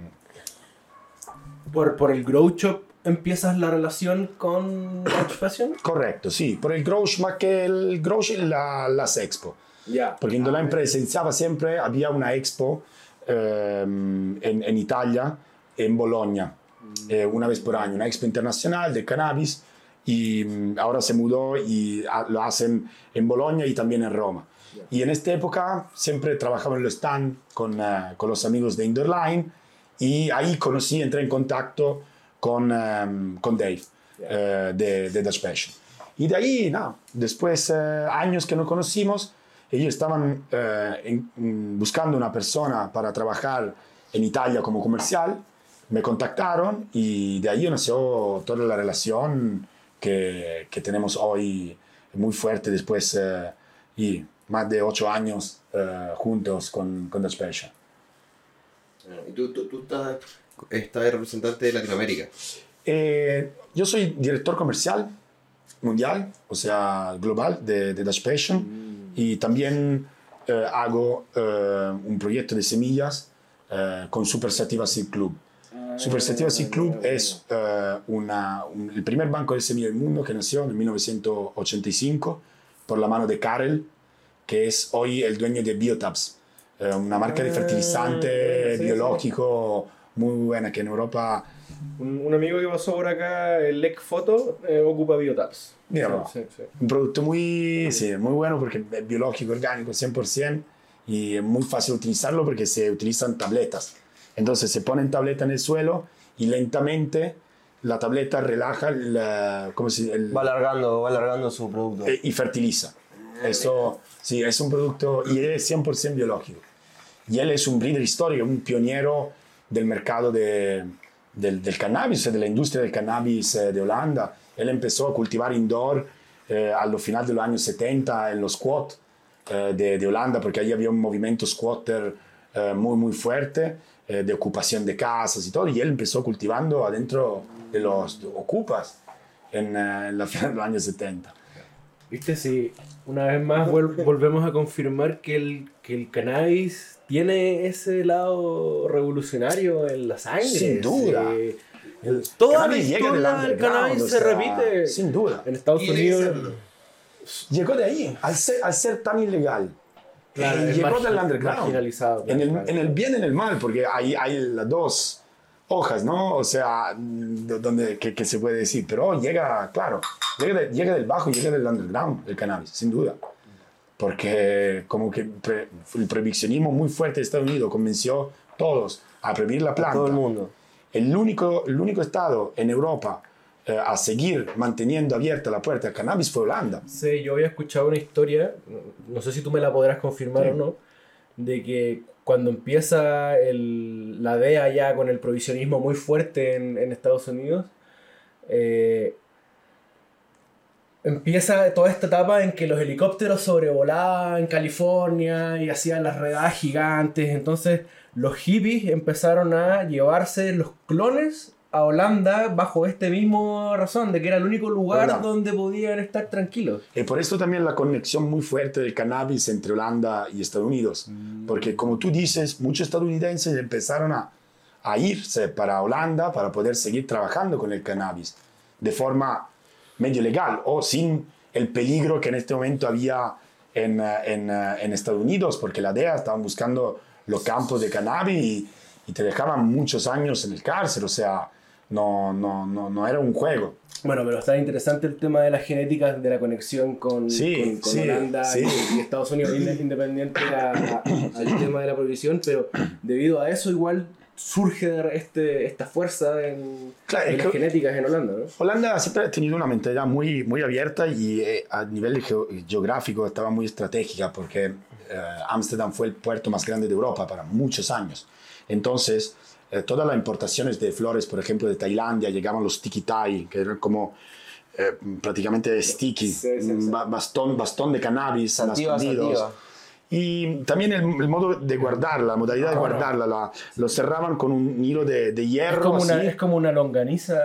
Speaker 2: Por, por el Grow Shop empiezas la relación con Dutch Fashion.
Speaker 1: correcto, sí, por el Grouch más que el Grouch la, las Expo.
Speaker 2: Ya.
Speaker 1: Porque in Dolan presenziava sempre, había una expo ehm, en, en Italia, en Bologna, eh, una vez por año, una expo internacional de cannabis y mm, ahora se mudó y ah, lo hacen en Bologna y también en Roma. Y en esta época siempre trabajaba en los stand con, eh, con los amigos de Indoorline y ahí conocí, entré en contacto con, ehm, con Dave eh, de, de Dutch Passion. Y de ahí, nada, después eh, años que nos conocimos, ellos estaban eh, en- buscando una persona para trabajar en Italia como comercial, me contactaron y de ahí nació toda la relación que, que tenemos hoy muy fuerte después y más de ocho años juntos con, con Dutch Passion.
Speaker 5: Y tú, tú, tú estás, estás de representante de Latinoamérica.
Speaker 1: Eh, yo soy director comercial mundial, o sea, global de, de Dutch Passion y también eh, hago eh, un proyecto de semillas eh, con Super Sativa Seed Club. Super Sativa Seed Club es eh, una- un- el primer banco de semillas del mundo que nació en 1985 por la mano de Karel, que es hoy el dueño de Biotabs, eh, una marca de fertilizante
Speaker 2: sí, sí.
Speaker 1: biológico muy buena que en Europa
Speaker 2: Un, un amigo que pasó por acá, el Lec Photo, eh, ocupa Biotabs.
Speaker 1: Mira,
Speaker 2: Sí, sí.
Speaker 1: un producto muy, sí, muy bueno porque es biológico, orgánico, 100% y es muy fácil utilizarlo porque se utilizan tabletas. Entonces se ponen tableta en el suelo y lentamente la tableta relaja la- ¿cómo se dice? El-
Speaker 4: Va alargando, va alargando su producto.
Speaker 1: eh, y fertiliza. Eso, sí, es un producto y es 100% biológico. Y él es un breeder histórico, un pionero del mercado de- del, del cannabis, de la industria del cannabis eh, de Holanda. Él empezó a cultivar indoor eh, a lo final de los años 70 en los squat eh, de, de Holanda, porque ahí había un movimiento squatter eh, muy, muy fuerte de ocupación de casas y todo. Y él empezó cultivando adentro de los ocupas en, la final de los años 70.
Speaker 2: Viste, sí, una vez más volvemos a confirmar que el, que el cannabis tiene ese lado revolucionario en la sangre.
Speaker 1: Sin duda.
Speaker 2: sí. El- toda la historia del cannabis
Speaker 1: o
Speaker 2: se repite.
Speaker 1: Sin duda.
Speaker 2: En Estados Unidos.
Speaker 1: Llegó de ahí, al ser, al ser tan ilegal.
Speaker 2: Claro,
Speaker 1: Eh, llegó del underground. En el,
Speaker 2: claro.
Speaker 1: en el bien y en el mal, porque hay, hay las dos hojas, ¿no? O sea, do- donde, que, que se puede decir. Pero llega, claro, llega, de- llega del bajo, llega del underground, el cannabis, sin duda. Porque como que pre- el prohibicionismo muy fuerte de Estados Unidos convenció a todos a prohibir la planta.
Speaker 4: Todo el mundo.
Speaker 1: El único, el único estado en Europa eh, a seguir manteniendo abierta la puerta al cannabis fue Holanda.
Speaker 2: Sí, yo había escuchado una historia, no- sé si tú me la podrás confirmar
Speaker 1: Sí.
Speaker 2: o no, de que cuando empieza el- la DEA ya con el provisionismo muy fuerte en, en Estados Unidos, eh, empieza toda esta etapa en que los helicópteros sobrevolaban California y hacían las redadas gigantes, entonces los hippies empezaron a llevarse los clones a Holanda bajo este mismo razón, de que era el único lugar donde podían estar tranquilos.
Speaker 1: Y por eso también la conexión muy fuerte del cannabis entre Holanda y Estados Unidos. Porque como tú dices, muchos estadounidenses empezaron a, a irse para Holanda para poder seguir trabajando con el cannabis de forma medio legal o sin el peligro que en este momento había en, eh, en, eh, en Estados Unidos, porque la DEA estaban buscando los campos de cannabis y, y te dejaban muchos años en el cárcel, o sea, no, no, no, no era un juego.
Speaker 2: Bueno, pero está interesante el tema de las genéticas, de la conexión con,
Speaker 1: Sí,
Speaker 2: con, con
Speaker 1: sí,
Speaker 2: Holanda
Speaker 1: sí.
Speaker 2: y, y Estados Unidos, inde- independiente al tema de la prohibición, pero debido a eso igual surge este, esta fuerza en,
Speaker 1: Claro,
Speaker 2: en las genéticas en Holanda, ¿no?
Speaker 1: Holanda siempre ha tenido una mentalidad muy, muy abierta y eh, a nivel geo- geográfico estaba muy estratégica porque eh, Ámsterdam fue el puerto más grande de Europa para muchos años. Entonces, eh, todas las importaciones de flores, por ejemplo, de Tailandia, llegaban los tikitai, que eran como eh, prácticamente sticky,
Speaker 2: Sí, sí, sí.
Speaker 1: bastón, bastón de cannabis
Speaker 4: sativa.
Speaker 1: Y también el, el modo de guardarla, la modalidad de guardarla, la- lo cerraban con un hilo de, de
Speaker 2: Es
Speaker 1: hierro.
Speaker 2: como, una,
Speaker 1: así.
Speaker 2: es como una longaniza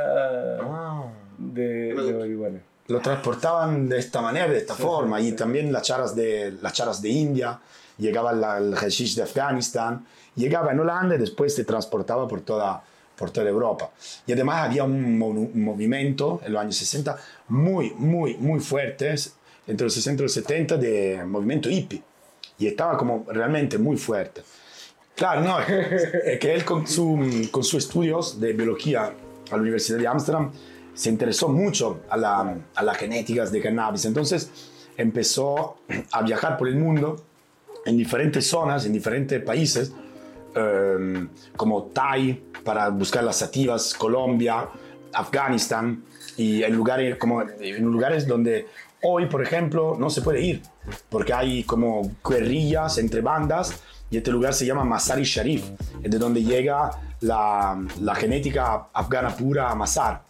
Speaker 4: Ah.
Speaker 2: de, de marihuana.
Speaker 1: lo transportaban de esta manera, de esta forma, y también las charas de, las charas de India, llegaba la- el hashish de Afganistán, llegaba en Holanda y después se transportaba por toda, por toda Europa. Y además había un, un movimiento en los años 60 muy, muy, muy fuerte, entre los 60 y los 70, de movimiento hippie, y estaba como realmente muy fuerte. Claro, no, es que él con, su, con sus estudios de biología a la Universidad de Ámsterdam se interesó mucho a la, a las genéticas de cannabis. Entonces empezó a viajar por el mundo en diferentes zonas, en diferentes países, eh, como Tai, para buscar las sativas, Colombia, Afganistán, y en lugares, como, en lugares donde hoy, por ejemplo, no se puede ir, porque hay como guerrillas entre bandas, y este lugar se llama Masar Sharif, es de donde llega la, la genética afgana pura a Masar.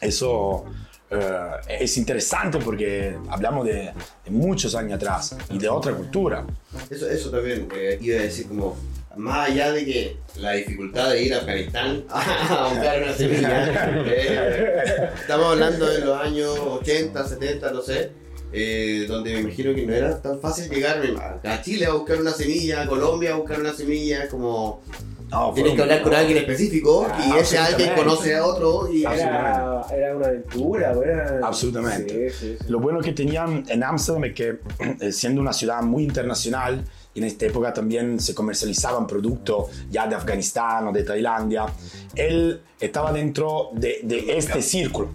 Speaker 1: Eso eh, es interesante porque hablamos de, de muchos años atrás y de otra cultura.
Speaker 5: Eso, eso también eh, iba a decir como, más allá de que la dificultad de ir a Afganistán a buscar una semilla, eh, estamos hablando de los años 80, 70, no sé, eh, donde me imagino que no era tan fácil llegar a Chile a buscar una semilla, a Colombia a buscar una semilla, como
Speaker 1: No,
Speaker 5: tienes que hablar con alguien específico
Speaker 2: Ah,
Speaker 5: y ese alguien conoce a otro y
Speaker 2: Era, era una aventura, era...
Speaker 1: Absolutamente.
Speaker 2: Sí, sí, sí.
Speaker 1: Lo bueno que tenían en Ámsterdam es que, eh, siendo una ciudad muy internacional, en esta época también se comercializaban productos ya de Afganistán o de Tailandia, él estaba dentro de, de este círculo,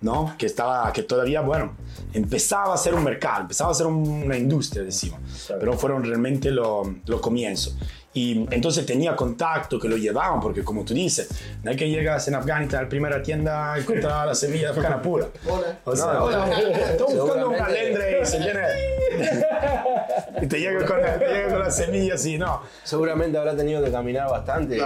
Speaker 1: ¿no? Que, estaba, que todavía, bueno, empezaba a ser un mercado, empezaba a ser un- una industria, decimos, pero fueron realmente los lo comienzos. Y entonces tenía contacto que lo llevaban, porque como tú dices, no es que llegas en Afganistán a la primera tienda y encuentras la semilla afgana pura.
Speaker 5: Hola.
Speaker 1: O sea,
Speaker 4: No,
Speaker 1: hola, estoy buscando una lendre y se viene. y te llega con, la- te llega con la semilla así, no.
Speaker 4: Seguramente habrá tenido que caminar bastante.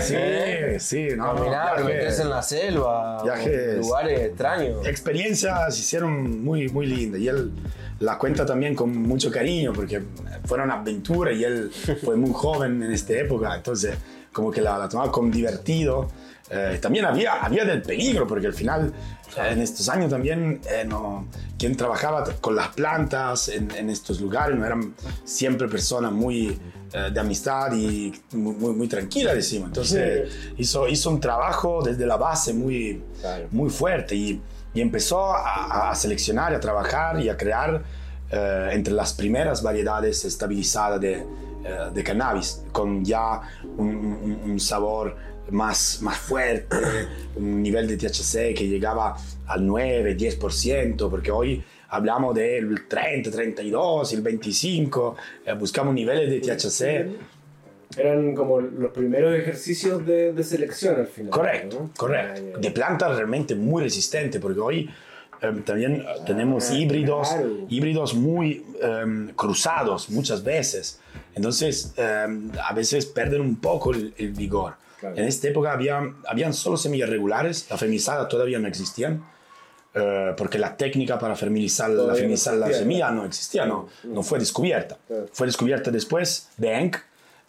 Speaker 1: Sí, sí, no.
Speaker 4: Caminar, meterse en la selva,
Speaker 1: Viajes-
Speaker 4: lugares extraños.
Speaker 1: experiencias hicieron muy, muy lindas y él la cuenta también con mucho cariño porque fueron aventuras y él fue muy joven en esta época, entonces como que la, la tomaba con divertido. Eh, también había, había del peligro porque al final eh, en estos años también eh, no, quien trabajaba con las plantas en, en estos lugares no eran siempre personas muy eh, de amistad y muy, muy, muy tranquilas, decimos. Entonces hizo, hizo un trabajo desde la base muy, muy fuerte y, y empezó a, a seleccionar, a trabajar y a crear entre las primeras variedades estabilizadas de, de cannabis, con ya un, un- un sabor más, más fuerte, un nivel de THC que llegaba al 9, 10%, porque hoy hablamos del 30, 32, el 25, eh, buscamos niveles de THC.
Speaker 2: Eran como los primeros ejercicios de, de selección al final.
Speaker 1: Correcto,
Speaker 2: ¿no?
Speaker 1: correcto.
Speaker 2: Ah, ya.
Speaker 1: De plantas realmente muy resistentes, porque hoy eh, también eh, tenemos híbridos,
Speaker 2: claro.
Speaker 1: híbridos muy eh, cruzados muchas veces. Entonces, eh, a veces pierden un poco el, el vigor.
Speaker 2: Claro.
Speaker 1: En esta época había, habían solo semillas regulares, la femizada todavía no existían. eh, porque la técnica para fertilizar, la,
Speaker 2: no
Speaker 1: semilla no existía, no, no fue descubierta. Fue descubierta después de Henk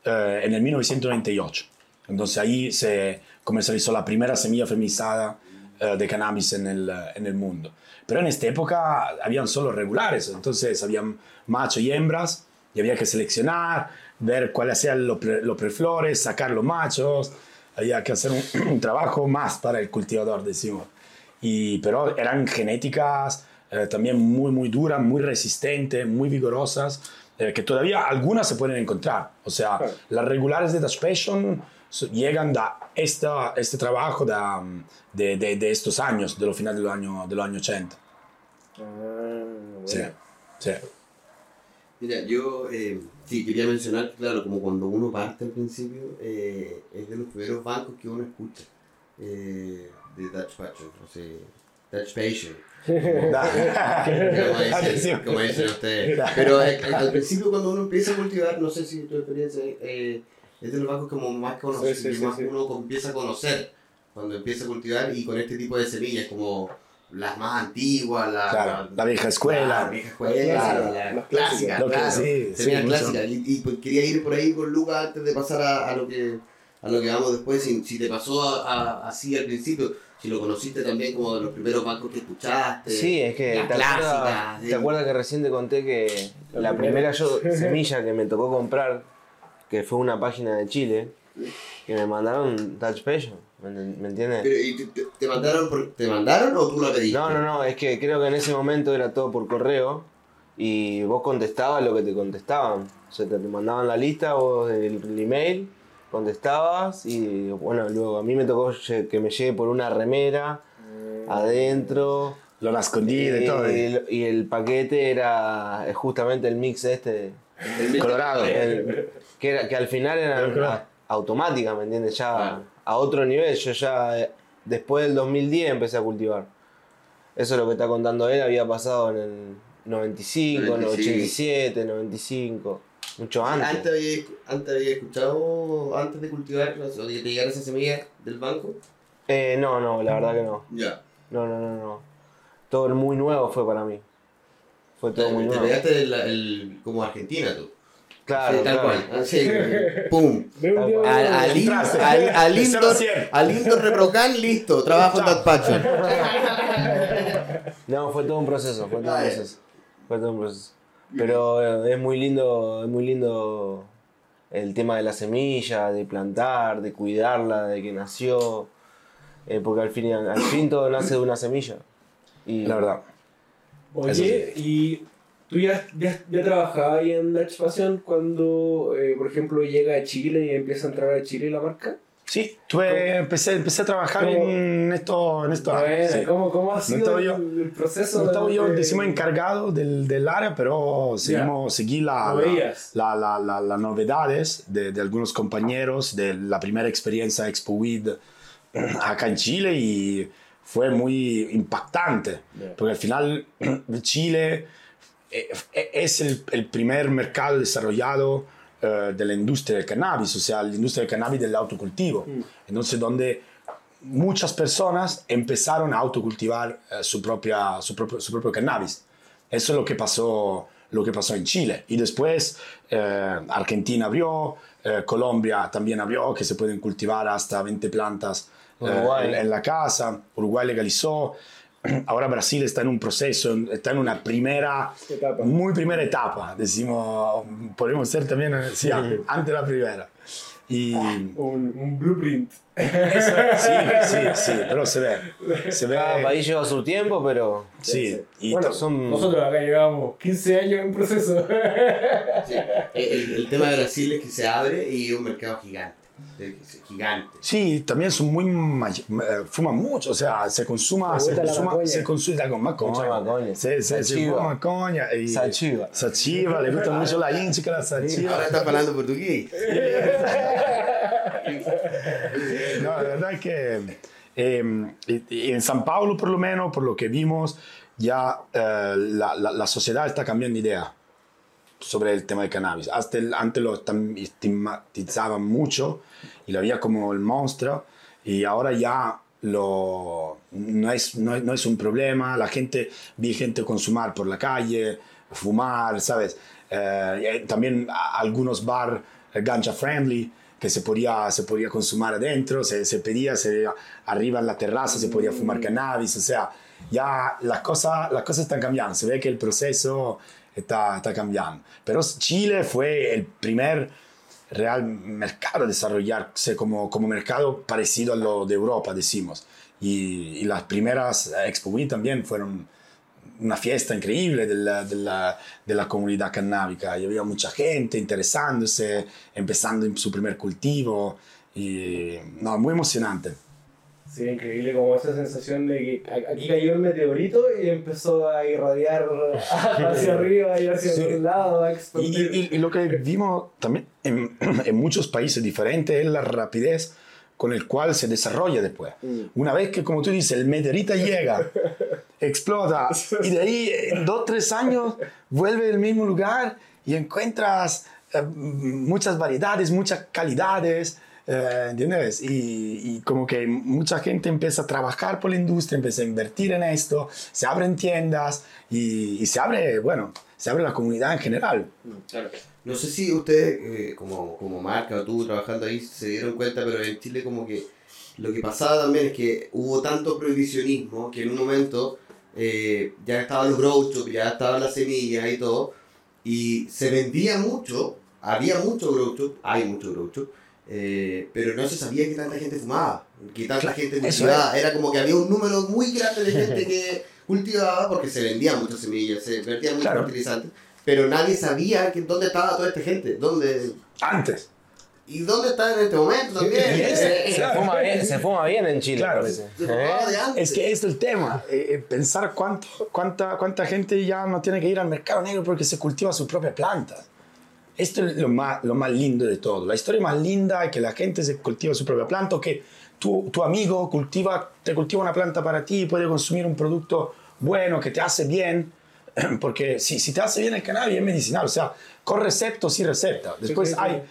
Speaker 1: eh, en el 1998. Entonces ahí se comercializó la primera semilla fertilizada eh, de cannabis en el, en el mundo. Pero en esta época habían solo regulares, entonces habían macho y hembras y había que seleccionar, ver cuáles sean los pre- los preflores, sacar los machos, había que hacer un, un trabajo más para el cultivador, decimos. Y, pero eran genéticas eh, también muy, muy duras, muy resistentes, muy vigorosas, eh, que todavía algunas se pueden encontrar. O sea, las regulares de Dutch Passion llegan da esta, este trabajo da, de, de, de estos años, de los finales de los años, de los años 80. Sí, sí.
Speaker 5: Mira, yo eh, sí quería mencionar, claro, como cuando uno parte al principio, eh, es de los primeros bancos que uno escucha. Eh, de Dutch Passion, o sea, Dutch Passion. como, dicen, como dicen ustedes. Pero eh, al principio cuando uno empieza a cultivar, no sé si tu experiencia eh, es de los bancos como más, cono-
Speaker 7: Sí, sí,
Speaker 5: más
Speaker 7: sí.
Speaker 5: uno empieza a conocer cuando empieza a cultivar y con este tipo de semillas como las más antiguas, las
Speaker 1: Claro, la vieja escuela.
Speaker 5: la vieja escuela, la
Speaker 7: las
Speaker 5: clásica,
Speaker 1: Lo que-
Speaker 5: claro.
Speaker 1: sí,
Speaker 5: Se
Speaker 1: sí, mucho.
Speaker 5: clásica. Y, y, pues, quería ir por ahí con Lucas antes de pasar a, a lo que a lo que vamos después. Si, si te pasó a- a- así al principio, si lo conociste también como de los primeros bancos que escuchaste.
Speaker 4: Sí, es que te
Speaker 5: clásicas.
Speaker 4: acuerdas, te acuerdas que recién te conté que la primera yo, semilla que me tocó comprar, que fue una página de Chile, que me mandaron Touch Passion, ¿me, ent- me entiendes?
Speaker 5: Pero, ¿y te, te- te mandaron por- ¿Te mandaron o tú la pediste?
Speaker 4: No, no, no, es que creo que en ese momento era todo por correo y vos contestabas lo que te contestaban. O sea, te, te mandaban la lista, vos el, el email, contestabas y bueno, luego a mí me tocó que me llegue por una remera adentro.
Speaker 1: Lo escondí de
Speaker 4: y,
Speaker 1: todo.
Speaker 4: el, y el paquete era eh, justamente el mix este,
Speaker 1: Colorado.
Speaker 4: el- que, era, que al final era automática, ¿me entiendes? Ya. A otro nivel, yo ya eh, después del 2010 empecé a cultivar. Eso es lo que está contando él, había pasado en el 95, en el
Speaker 5: 95.
Speaker 4: 87, 95, mucho antes.
Speaker 5: Antes había, antes había escuchado, antes de cultivar, o de llegar esa semilla del banco.
Speaker 4: Eh, no, no, la verdad que no.
Speaker 5: Ya.
Speaker 4: No, no, no, no. Todo muy nuevo fue para mí. Fue todo muy
Speaker 5: Te
Speaker 4: nuevo.
Speaker 5: pegaste el, el- como Argentina tú.
Speaker 4: Claro,
Speaker 5: Sí, tal
Speaker 4: claro.
Speaker 5: cual. Así, pum. Al, al, in- al, al
Speaker 1: cien.
Speaker 5: al Indoor Reprocan, listo, trabajo en Passion.
Speaker 4: No, fue todo un proceso, fue todo un
Speaker 5: Ah,
Speaker 4: proceso. Fue todo un proceso. Pero eh, es muy lindo, es muy lindo el tema de la semilla, de plantar, de cuidarla, de que nació. eh, porque al fin, al, al fin todo nace de una semilla. Y
Speaker 1: La verdad.
Speaker 7: Oye, y tú ya, ya, ya trabajabas ahí en Dutch Fashion cuando, eh, por ejemplo, llega a Chile y empieza a entrar a Chile la marca.
Speaker 1: Sí, tuve, empecé, empecé a trabajar
Speaker 7: ¿Cómo?
Speaker 1: en esto. En esto
Speaker 7: Bueno,
Speaker 1: sí.
Speaker 7: ¿cómo, ¿Cómo ha sido
Speaker 1: estaba
Speaker 7: el,
Speaker 1: yo-
Speaker 7: el proceso?
Speaker 1: No estaba yo,
Speaker 7: de-
Speaker 1: decimos, encargado del, del área, pero seguimos, seguí la, la, la, la- la- las novedades de, de algunos compañeros de la primera experiencia Expo WID acá en Chile y fue muy impactante, porque al final Chile eh, es el, el primer mercado desarrollado eh, de la industria del cannabis, o sea, la industria del cannabis del autocultivo. Entonces, donde muchas personas empezaron a autocultivar eh, su, propia, su, propio, su propio cannabis. Eso es lo que pasó, lo que pasó en Chile. Y después eh, Argentina abrió, eh, Colombia también abrió, que se pueden cultivar hasta 20 plantas eh, en, en la casa. Uruguay legalizó. Ahora Brasil está en un proceso, está en una primera,
Speaker 7: Etapa.
Speaker 1: muy primera etapa, decimos, podemos ser también, eh, sí, antes de la primera. Y
Speaker 7: Un, un blueprint.
Speaker 1: eso, sí, sí, sí, pero se ve, se ve,
Speaker 4: cada país lleva su tiempo, pero
Speaker 1: sí, y
Speaker 7: Bueno,
Speaker 4: son-
Speaker 7: nosotros acá llevamos 15 años en proceso.
Speaker 5: Sí. El, el tema de Brasil es que se abre y es un mercado gigante. Gigante.
Speaker 1: Sí, también son muy. may- eh, fuman mucho, o sea, se consuma. Se consuma,
Speaker 7: macoña.
Speaker 1: se consume con macoña. Se, se, se fuma macoña. Y,
Speaker 4: Sachiva.
Speaker 1: Sachiva, le gusta mucho la hincha, la sachiva.
Speaker 5: Ahora estás hablando portugués.
Speaker 1: No, la verdad es que eh, en San Paulo, por lo menos, por lo que vimos, ya eh, la, la- la sociedad está cambiando idea sobre el tema del cannabis. Hasta el- antes lo estigmatizaban mucho y lo veía como el monstruo y ahora ya lo, no, es, no, es, no es un problema. La gente, vi gente consumar por la calle, fumar, ¿sabes? Eh, también algunos bar ganja friendly que se podía, se podía consumar adentro, se, se pedía, se, arriba en la terraza se podía fumar cannabis, o sea, ya las cosas, las cosas están cambiando, se ve que el proceso está, está cambiando. Pero Chile fue el primer real mercado a desarrollarse como, como mercado parecido a lo de Europa, decimos. Y, y las primeras Expo Week también fueron una fiesta increíble de la, de la, de la comunidad canábica. Y había mucha gente interesándose, empezando en su primer cultivo. Y no, muy emocionante.
Speaker 2: Sí, increíble como esa sensación de que aquí cayó el meteorito y empezó a irradiar hacia arriba y hacia
Speaker 1: Sí.
Speaker 2: el lado, a
Speaker 1: Y, y- y lo que vimos también en, en muchos países diferentes es la rapidez con el cual se desarrolla después. Una vez que, como tú dices, el meteorito llega, explota, y de ahí en dos, tres años vuelve al mismo lugar y encuentras eh, muchas variedades, muchas calidades, eh, ¿entiendes? Y, como que mucha gente empieza a trabajar por la industria, empieza a invertir en esto, se abren tiendas y, se abre, bueno, se abre la comunidad en general.
Speaker 5: No sé si ustedes, eh, como, como marca o tú trabajando ahí, se dieron cuenta, pero en Chile como que lo que pasaba también es que hubo tanto prohibicionismo que en un momento eh, ya estaban los grow ya estaban las semillas y todo, y se vendía mucho, había mucho grow hay mucho grow eh, pero no se sabía que tanta gente fumaba, que tanta gente cultivaba, era como que había un número muy grande de gente que cultivaba porque se vendían muchas semillas, se vendían muchos
Speaker 1: Claro.
Speaker 5: fertilizantes, pero nadie sabía que dónde estaba toda esta gente, dónde
Speaker 1: Antes.
Speaker 5: y dónde está en este momento también.
Speaker 1: ese-
Speaker 5: Eh,
Speaker 4: Se fuma bien, se fuma bien en Chile,
Speaker 1: Claro.
Speaker 5: se fumaba de antes.
Speaker 1: Es que es el tema, eh, eh, pensar cuánto, cuánta, cuánta gente ya no tiene que ir al mercado negro porque se cultiva su propia planta. Esto es lo más, lo más lindo de todo. La historia más linda es que la gente se cultiva su propia planta o que tu, tu amigo cultiva, te cultiva una planta para ti y puede consumir un producto bueno que te hace bien. Porque si, si te hace bien el cannabis es medicinal, o sea, con receta o sin receta. Después hay,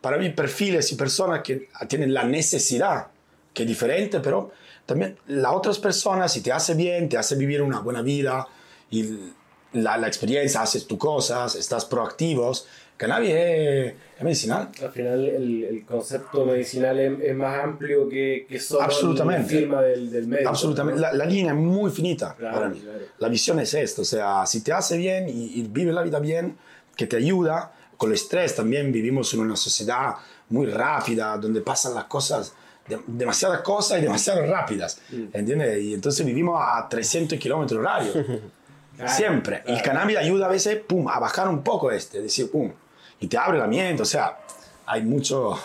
Speaker 1: para mí, perfiles y personas que tienen la necesidad, que es diferente, pero también las otras personas, si te hace bien, te hace vivir una buena vida y la, la experiencia, haces tus cosas, estás proactivos, cannabis es, es medicinal.
Speaker 2: Al final el, el concepto medicinal es, es más amplio que, que solo
Speaker 1: Absolutamente.
Speaker 2: la firma del, del médico.
Speaker 1: Absolutamente.
Speaker 2: ¿no?
Speaker 1: La, la línea es muy finita
Speaker 2: Claro,
Speaker 1: para mí.
Speaker 2: claro.
Speaker 1: La visión es esto, o sea, si te hace bien y, y vives la vida bien, que te ayuda, con el estrés también vivimos en una sociedad muy rápida, donde pasan las cosas, de- demasiadas cosas y demasiado rápidas,
Speaker 2: Mm.
Speaker 1: ¿entiendes? Y entonces vivimos a 300 kilómetros horarios, siempre. Y el cannabis ayuda a veces, pum, a bajar un poco este, decir, pum, y te abre la mente, o sea, hay mucho...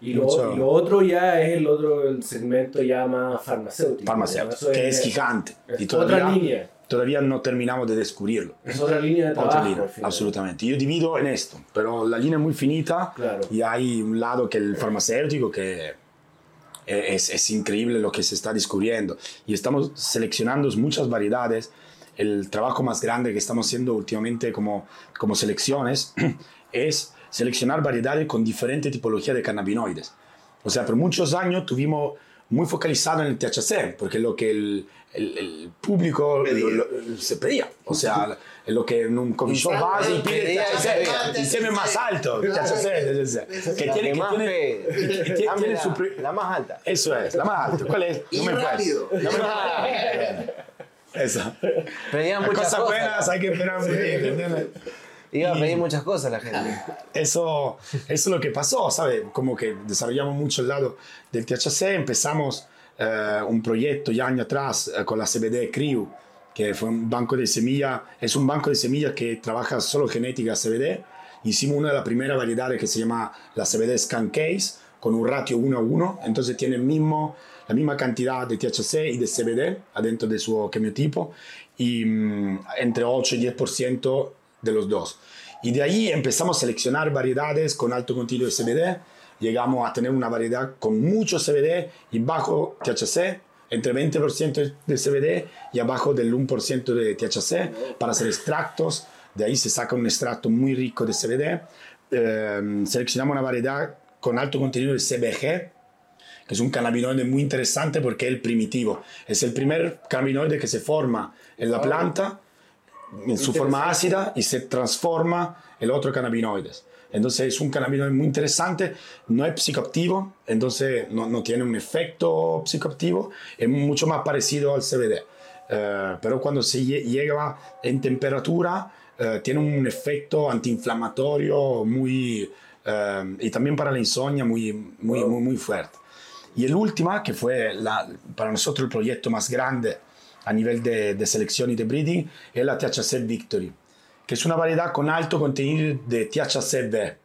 Speaker 2: Y lo,
Speaker 1: mucho
Speaker 2: y lo otro ya es el otro el segmento ya más farmacéutico.
Speaker 1: farmacéutico, que es gigante.
Speaker 2: es
Speaker 1: y
Speaker 2: otra
Speaker 1: todavía,
Speaker 2: línea.
Speaker 1: todavía no terminamos de descubrirlo.
Speaker 2: Es otra línea de
Speaker 1: Otra
Speaker 2: trabajo.
Speaker 1: línea,
Speaker 2: al final.
Speaker 1: absolutamente. Yo divido en esto, pero la línea es muy finita
Speaker 2: Claro.
Speaker 1: y hay un lado que el farmacéutico que es, es increíble lo que se está descubriendo y estamos seleccionando muchas variedades. El trabajo más grande que estamos haciendo últimamente como, como selecciones es seleccionar variedades con diferente tipología de cannabinoides. O sea, por muchos años tuvimos muy focalizado en el THC, porque es lo que el, el- el público lo- lo- se pedía. O sea, es lo que en un coffee shop vas y
Speaker 4: Pedía,
Speaker 1: THC,
Speaker 5: pedía.
Speaker 1: y siempre más alto, THC, THC. Que tiene,
Speaker 4: que
Speaker 1: tiene, su
Speaker 4: la más alta.
Speaker 1: Eso es, la más alta. ¿Cuál es?
Speaker 5: Y
Speaker 1: me
Speaker 5: rápido.
Speaker 1: No me. Eso.
Speaker 4: Pedían muchas
Speaker 1: cosas
Speaker 4: cosas.
Speaker 1: buenas hay que esperar un tiempo, ¿entiendes?
Speaker 4: Iba a pedir muchas cosas la gente.
Speaker 1: Eso, eso es lo que pasó, ¿sabes? Como que desarrollamos mucho el lado del THC, empezamos eh, un proyecto ya años atrás eh, con la CBD CRIU, que fue un banco de semillas, es un banco de semillas que trabaja solo genética CBD. Hicimos una de las primeras variedades que se llama la CBD Scan Case, con un ratio 1 a 1, entonces tiene el mismo, la misma cantidad de THC y de CBD adentro de su quimiotipo, y mm, entre 8 y 10% de los dos. Y de ahí empezamos a seleccionar variedades con alto contenido de CBD. Llegamos a tener una variedad con mucho CBD y bajo THC, entre 20% de CBD y abajo del 1% de THC para hacer extractos. De ahí se saca un extracto muy rico de CBD. Eh, seleccionamos una variedad con alto contenido de CBG, que es un cannabinoide muy interesante porque es el primitivo. Es el primer cannabinoide que se forma en la planta en su forma ácida y se transforma en otro cannabinoide. Entonces es un cannabinoide muy interesante, no es psicoactivo, entonces no, no tiene un efecto psicoactivo, es mucho más parecido al CBD. Eh, pero cuando se lle- llega en temperatura, eh, tiene un efecto antiinflamatorio muy, eh, y también para la insomnia muy, muy, muy, muy fuerte. Y el último, que fue la- para nosotros el proyecto más grande a nivel de, de selección y de breeding, es la THC Victory, que es una variedad con alto contenido de THCV.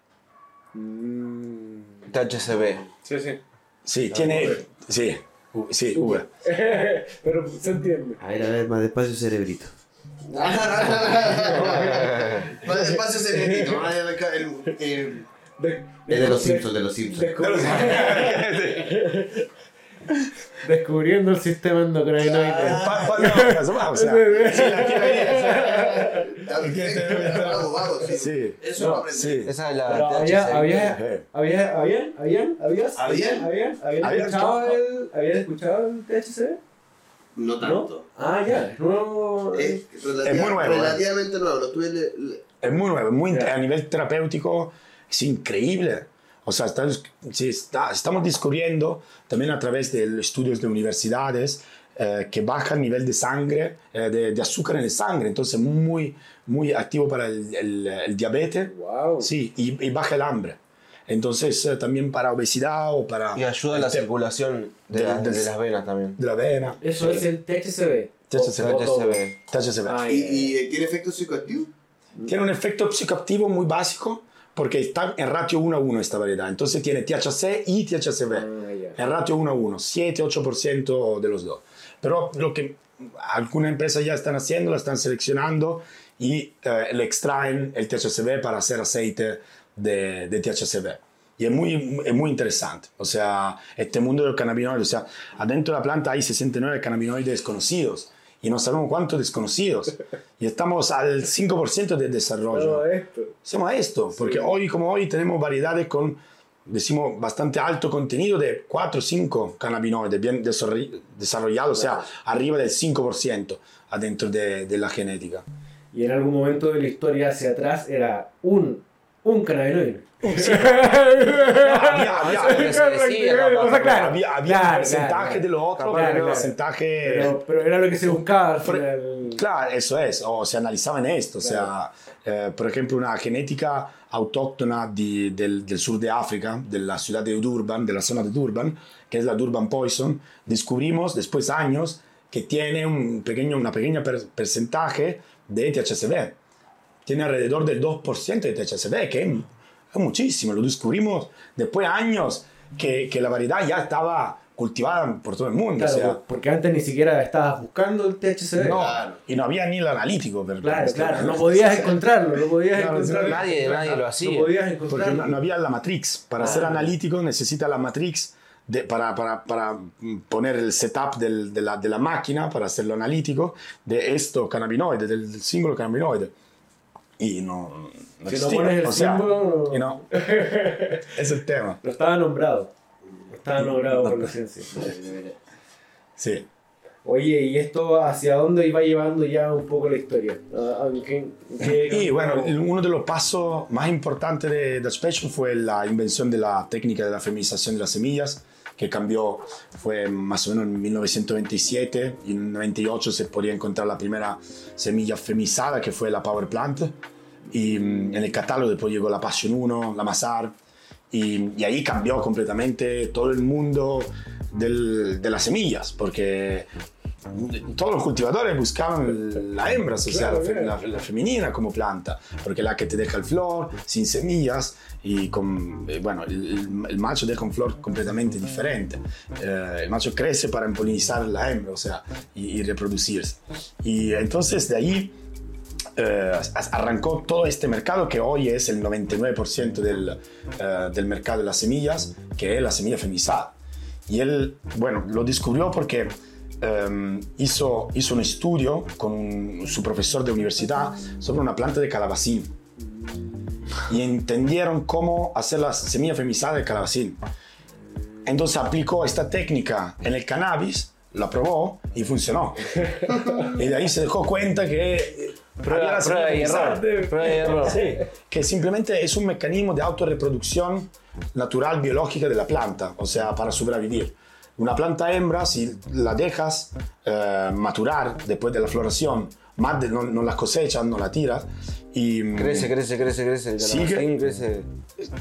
Speaker 4: THCB.
Speaker 2: Sí, sí.
Speaker 1: Sí, tiene... Sí, sí, uva.
Speaker 2: Pero se entiende.
Speaker 5: A ver, a ver, más despacio cerebrito. más despacio cerebrito. de- el, el-
Speaker 2: De-
Speaker 5: el de los Simpsons, de los Simpsons.
Speaker 2: Descubri- Descubriendo el sistema endocrininoide.
Speaker 1: Pa- pa- no, o sea, sí, la
Speaker 5: sí.
Speaker 1: Sí,
Speaker 5: Eso lo aprendí.
Speaker 1: sí.
Speaker 4: Esa es la
Speaker 2: Pero había, había, había, habían, habían, habías,
Speaker 5: ¿Habían?
Speaker 2: habían, habían
Speaker 1: ¿Habían
Speaker 2: escuchado el, habían escuchado el THC,
Speaker 5: No
Speaker 2: ¿no?
Speaker 5: tanto.
Speaker 2: Ah, ya, es nuevo.
Speaker 5: Es,
Speaker 1: Es muy nuevo, ¿eh?
Speaker 5: Relativamente nuevo. Lo tuve. le- le-
Speaker 1: Es muy nuevo, muy, a nivel terapéutico es increíble. O sea, está- sí, está- estamos descubriendo también a través de estudios de universidades eh, que baja el nivel de sangre, eh, de, de azúcar en la sangre, entonces muy, muy activo para el, el- el diabetes.
Speaker 2: Wow.
Speaker 1: Sí, y, y baja el hambre. Entonces eh, también para obesidad o para...
Speaker 4: Y ayuda a la circulación de, las-
Speaker 1: del-
Speaker 4: de las venas también.
Speaker 1: de la vena.
Speaker 2: Eso es el THCB.
Speaker 1: THCB.
Speaker 2: O- o todo.
Speaker 4: THCB.
Speaker 1: THCV.
Speaker 2: Ah,
Speaker 5: ¿Y, y, eh, tiene efecto psicoactivo?
Speaker 1: Tiene un efecto psicoactivo muy básico porque está en ratio 1 a 1 esta variedad. Entonces tiene THC y THCV.
Speaker 2: Ah, ya.
Speaker 1: En ratio 1 a 1, 7-8% de los dos. Pero lo que algunas empresas ya están haciendo, la están seleccionando y eh, le extraen el THCV para hacer aceite de, de THCV. Y es muy, es muy interesante. O sea, este mundo del cannabinoide, o sea, adentro de la planta hay 69 cannabinoides desconocidos y no sabemos cuántos desconocidos. Y estamos al 5% de desarrollo.
Speaker 2: Esto.
Speaker 1: Hacemos esto, porque hoy como hoy tenemos variedades con, decimos, bastante alto contenido de 4 o 5 cannabinoides bien desarroll- desarrollados, o sea, arriba del 5% adentro de, de la genética.
Speaker 2: Y en algún momento de la historia hacia atrás era un, un cannabinoide.
Speaker 1: había, había- un porcentaje de lo otro, pero
Speaker 2: claro.
Speaker 1: porcentaje...
Speaker 2: Pero, era lo que se buscaba.
Speaker 1: Claro, eso es, o se analizaba en esto, o sea, eh, por ejemplo, una genética autóctona di- del, del sur de África, de la ciudad de Durban, de la zona de Durban, que es la Durban Poison, descubrimos después de años que tiene un pequeño, una pequeña per- porcentaje de THCV. Tiene alrededor del 2% de THCV, que es, muchísimo. Lo descubrimos después de años que, que la variedad ya estaba cultivada por todo el mundo.
Speaker 2: Claro,
Speaker 1: o sea,
Speaker 2: porque antes ni siquiera estabas buscando el THC.
Speaker 1: no,
Speaker 5: Claro.
Speaker 1: y no había ni el analítico. pero-
Speaker 2: Claro, claro, no podías encontrarlo, no podías
Speaker 1: Claro,
Speaker 2: encontrarlo.
Speaker 4: Nadie, nadie lo hacía.
Speaker 2: No podías
Speaker 1: Porque
Speaker 2: encontrarlo.
Speaker 1: no, no había la matrix. Para ser analítico necesita la matrix de- para, para, para poner el setup del- de, la, de la máquina para hacerlo analítico de esto cannabinoide, del, del símbolo cannabinoide. Y no, no
Speaker 2: Si no
Speaker 1: existía.
Speaker 2: pones el
Speaker 1: o sea,
Speaker 2: símbolo, no.
Speaker 1: y no. es el tema.
Speaker 2: No estaba nombrado. No estaba nombrado por la ciencia.
Speaker 1: Sí.
Speaker 2: Oye, ¿y esto hacia dónde iba llevando ya un poco la historia? Ah, ¿en qué- qué-
Speaker 1: Y bueno, uno de los pasos más importantes de Dutch Passion fue la invención de la técnica de la feminización de las semillas, que cambió, fue más o menos en 1927, y en 98 se podía encontrar la primera semilla feminizada, que fue la Power Plant, y mm, en el catálogo después llegó la Passion 1, la Mazar, y, y ahí cambió completamente todo el mundo de las semillas, porque todos los cultivadores buscaban la hembra, o sea, la, fe- la- la femenina como planta, porque la que te deja el flor, sin semillas, y con, eh, bueno, el, el- macho deja un flor completamente diferente. Eh, el macho crece para empolinizar la hembra, o sea, y, y reproducirse. Y entonces de ahí eh, arrancó todo este mercado que hoy es el 99% del, eh, del mercado de las semillas, que es la semilla feminizada. Y él, bueno, lo descubrió porque eh, hizo, hizo un estudio con un- su profesor de universidad sobre una planta de calabacín. Y entendieron cómo hacer la semilla feminizada de calabacín. Entonces aplicó esta técnica en el cannabis, la probó y funcionó. y de ahí se dejó cuenta que eh, había
Speaker 4: Prueba, prueba y error. Prueba y error.
Speaker 1: Sí, que simplemente es un mecanismo de autorreproducción natural biológica de la planta, o sea, para sobrevivir. Una planta hembra, si la dejas eh, maturar después de la floración, más de, no, no la cosechas, no la tiras, y mm,
Speaker 4: Crece, crece, crece, crece. Calabacín crece.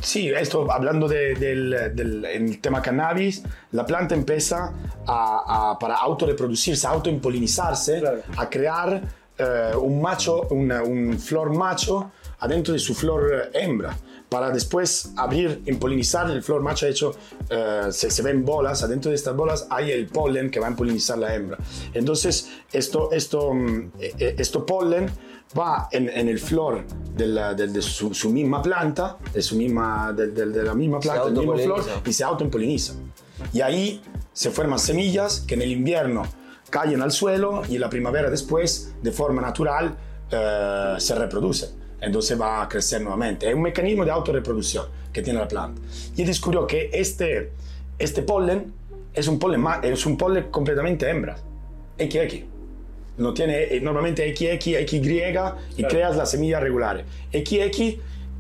Speaker 1: Sí, esto hablando de- del, del el tema cannabis, la planta empieza a, a- para autorreproducirse, autoimpolinizarse,
Speaker 2: Claro.
Speaker 1: a crear eh, un macho, una- un flor macho adentro de su flor hembra. Para después abrir, impolinizar el flor macho. De hecho, eh, se, se ven bolas, adentro de estas bolas hay el polen que va a impolinizar la hembra. Entonces, esto, esto, mm, eh, eh, esto polen va en, en el flor de, la- de- de su, su misma planta, de, su misma, de, la misma planta, del mismo flor, y se autoimpoliniza. Y ahí se forman semillas que en el invierno caen al suelo y en la primavera después, de forma natural, se reproducen. Entonces va a crecer nuevamente. Es un mecanismo de autorreproducción que tiene la planta. Y descubrió que este, este polen es un polen, es un polen completamente hembra. XX. No tiene, eh, normalmente XX, XY y creas la semilla regular. XX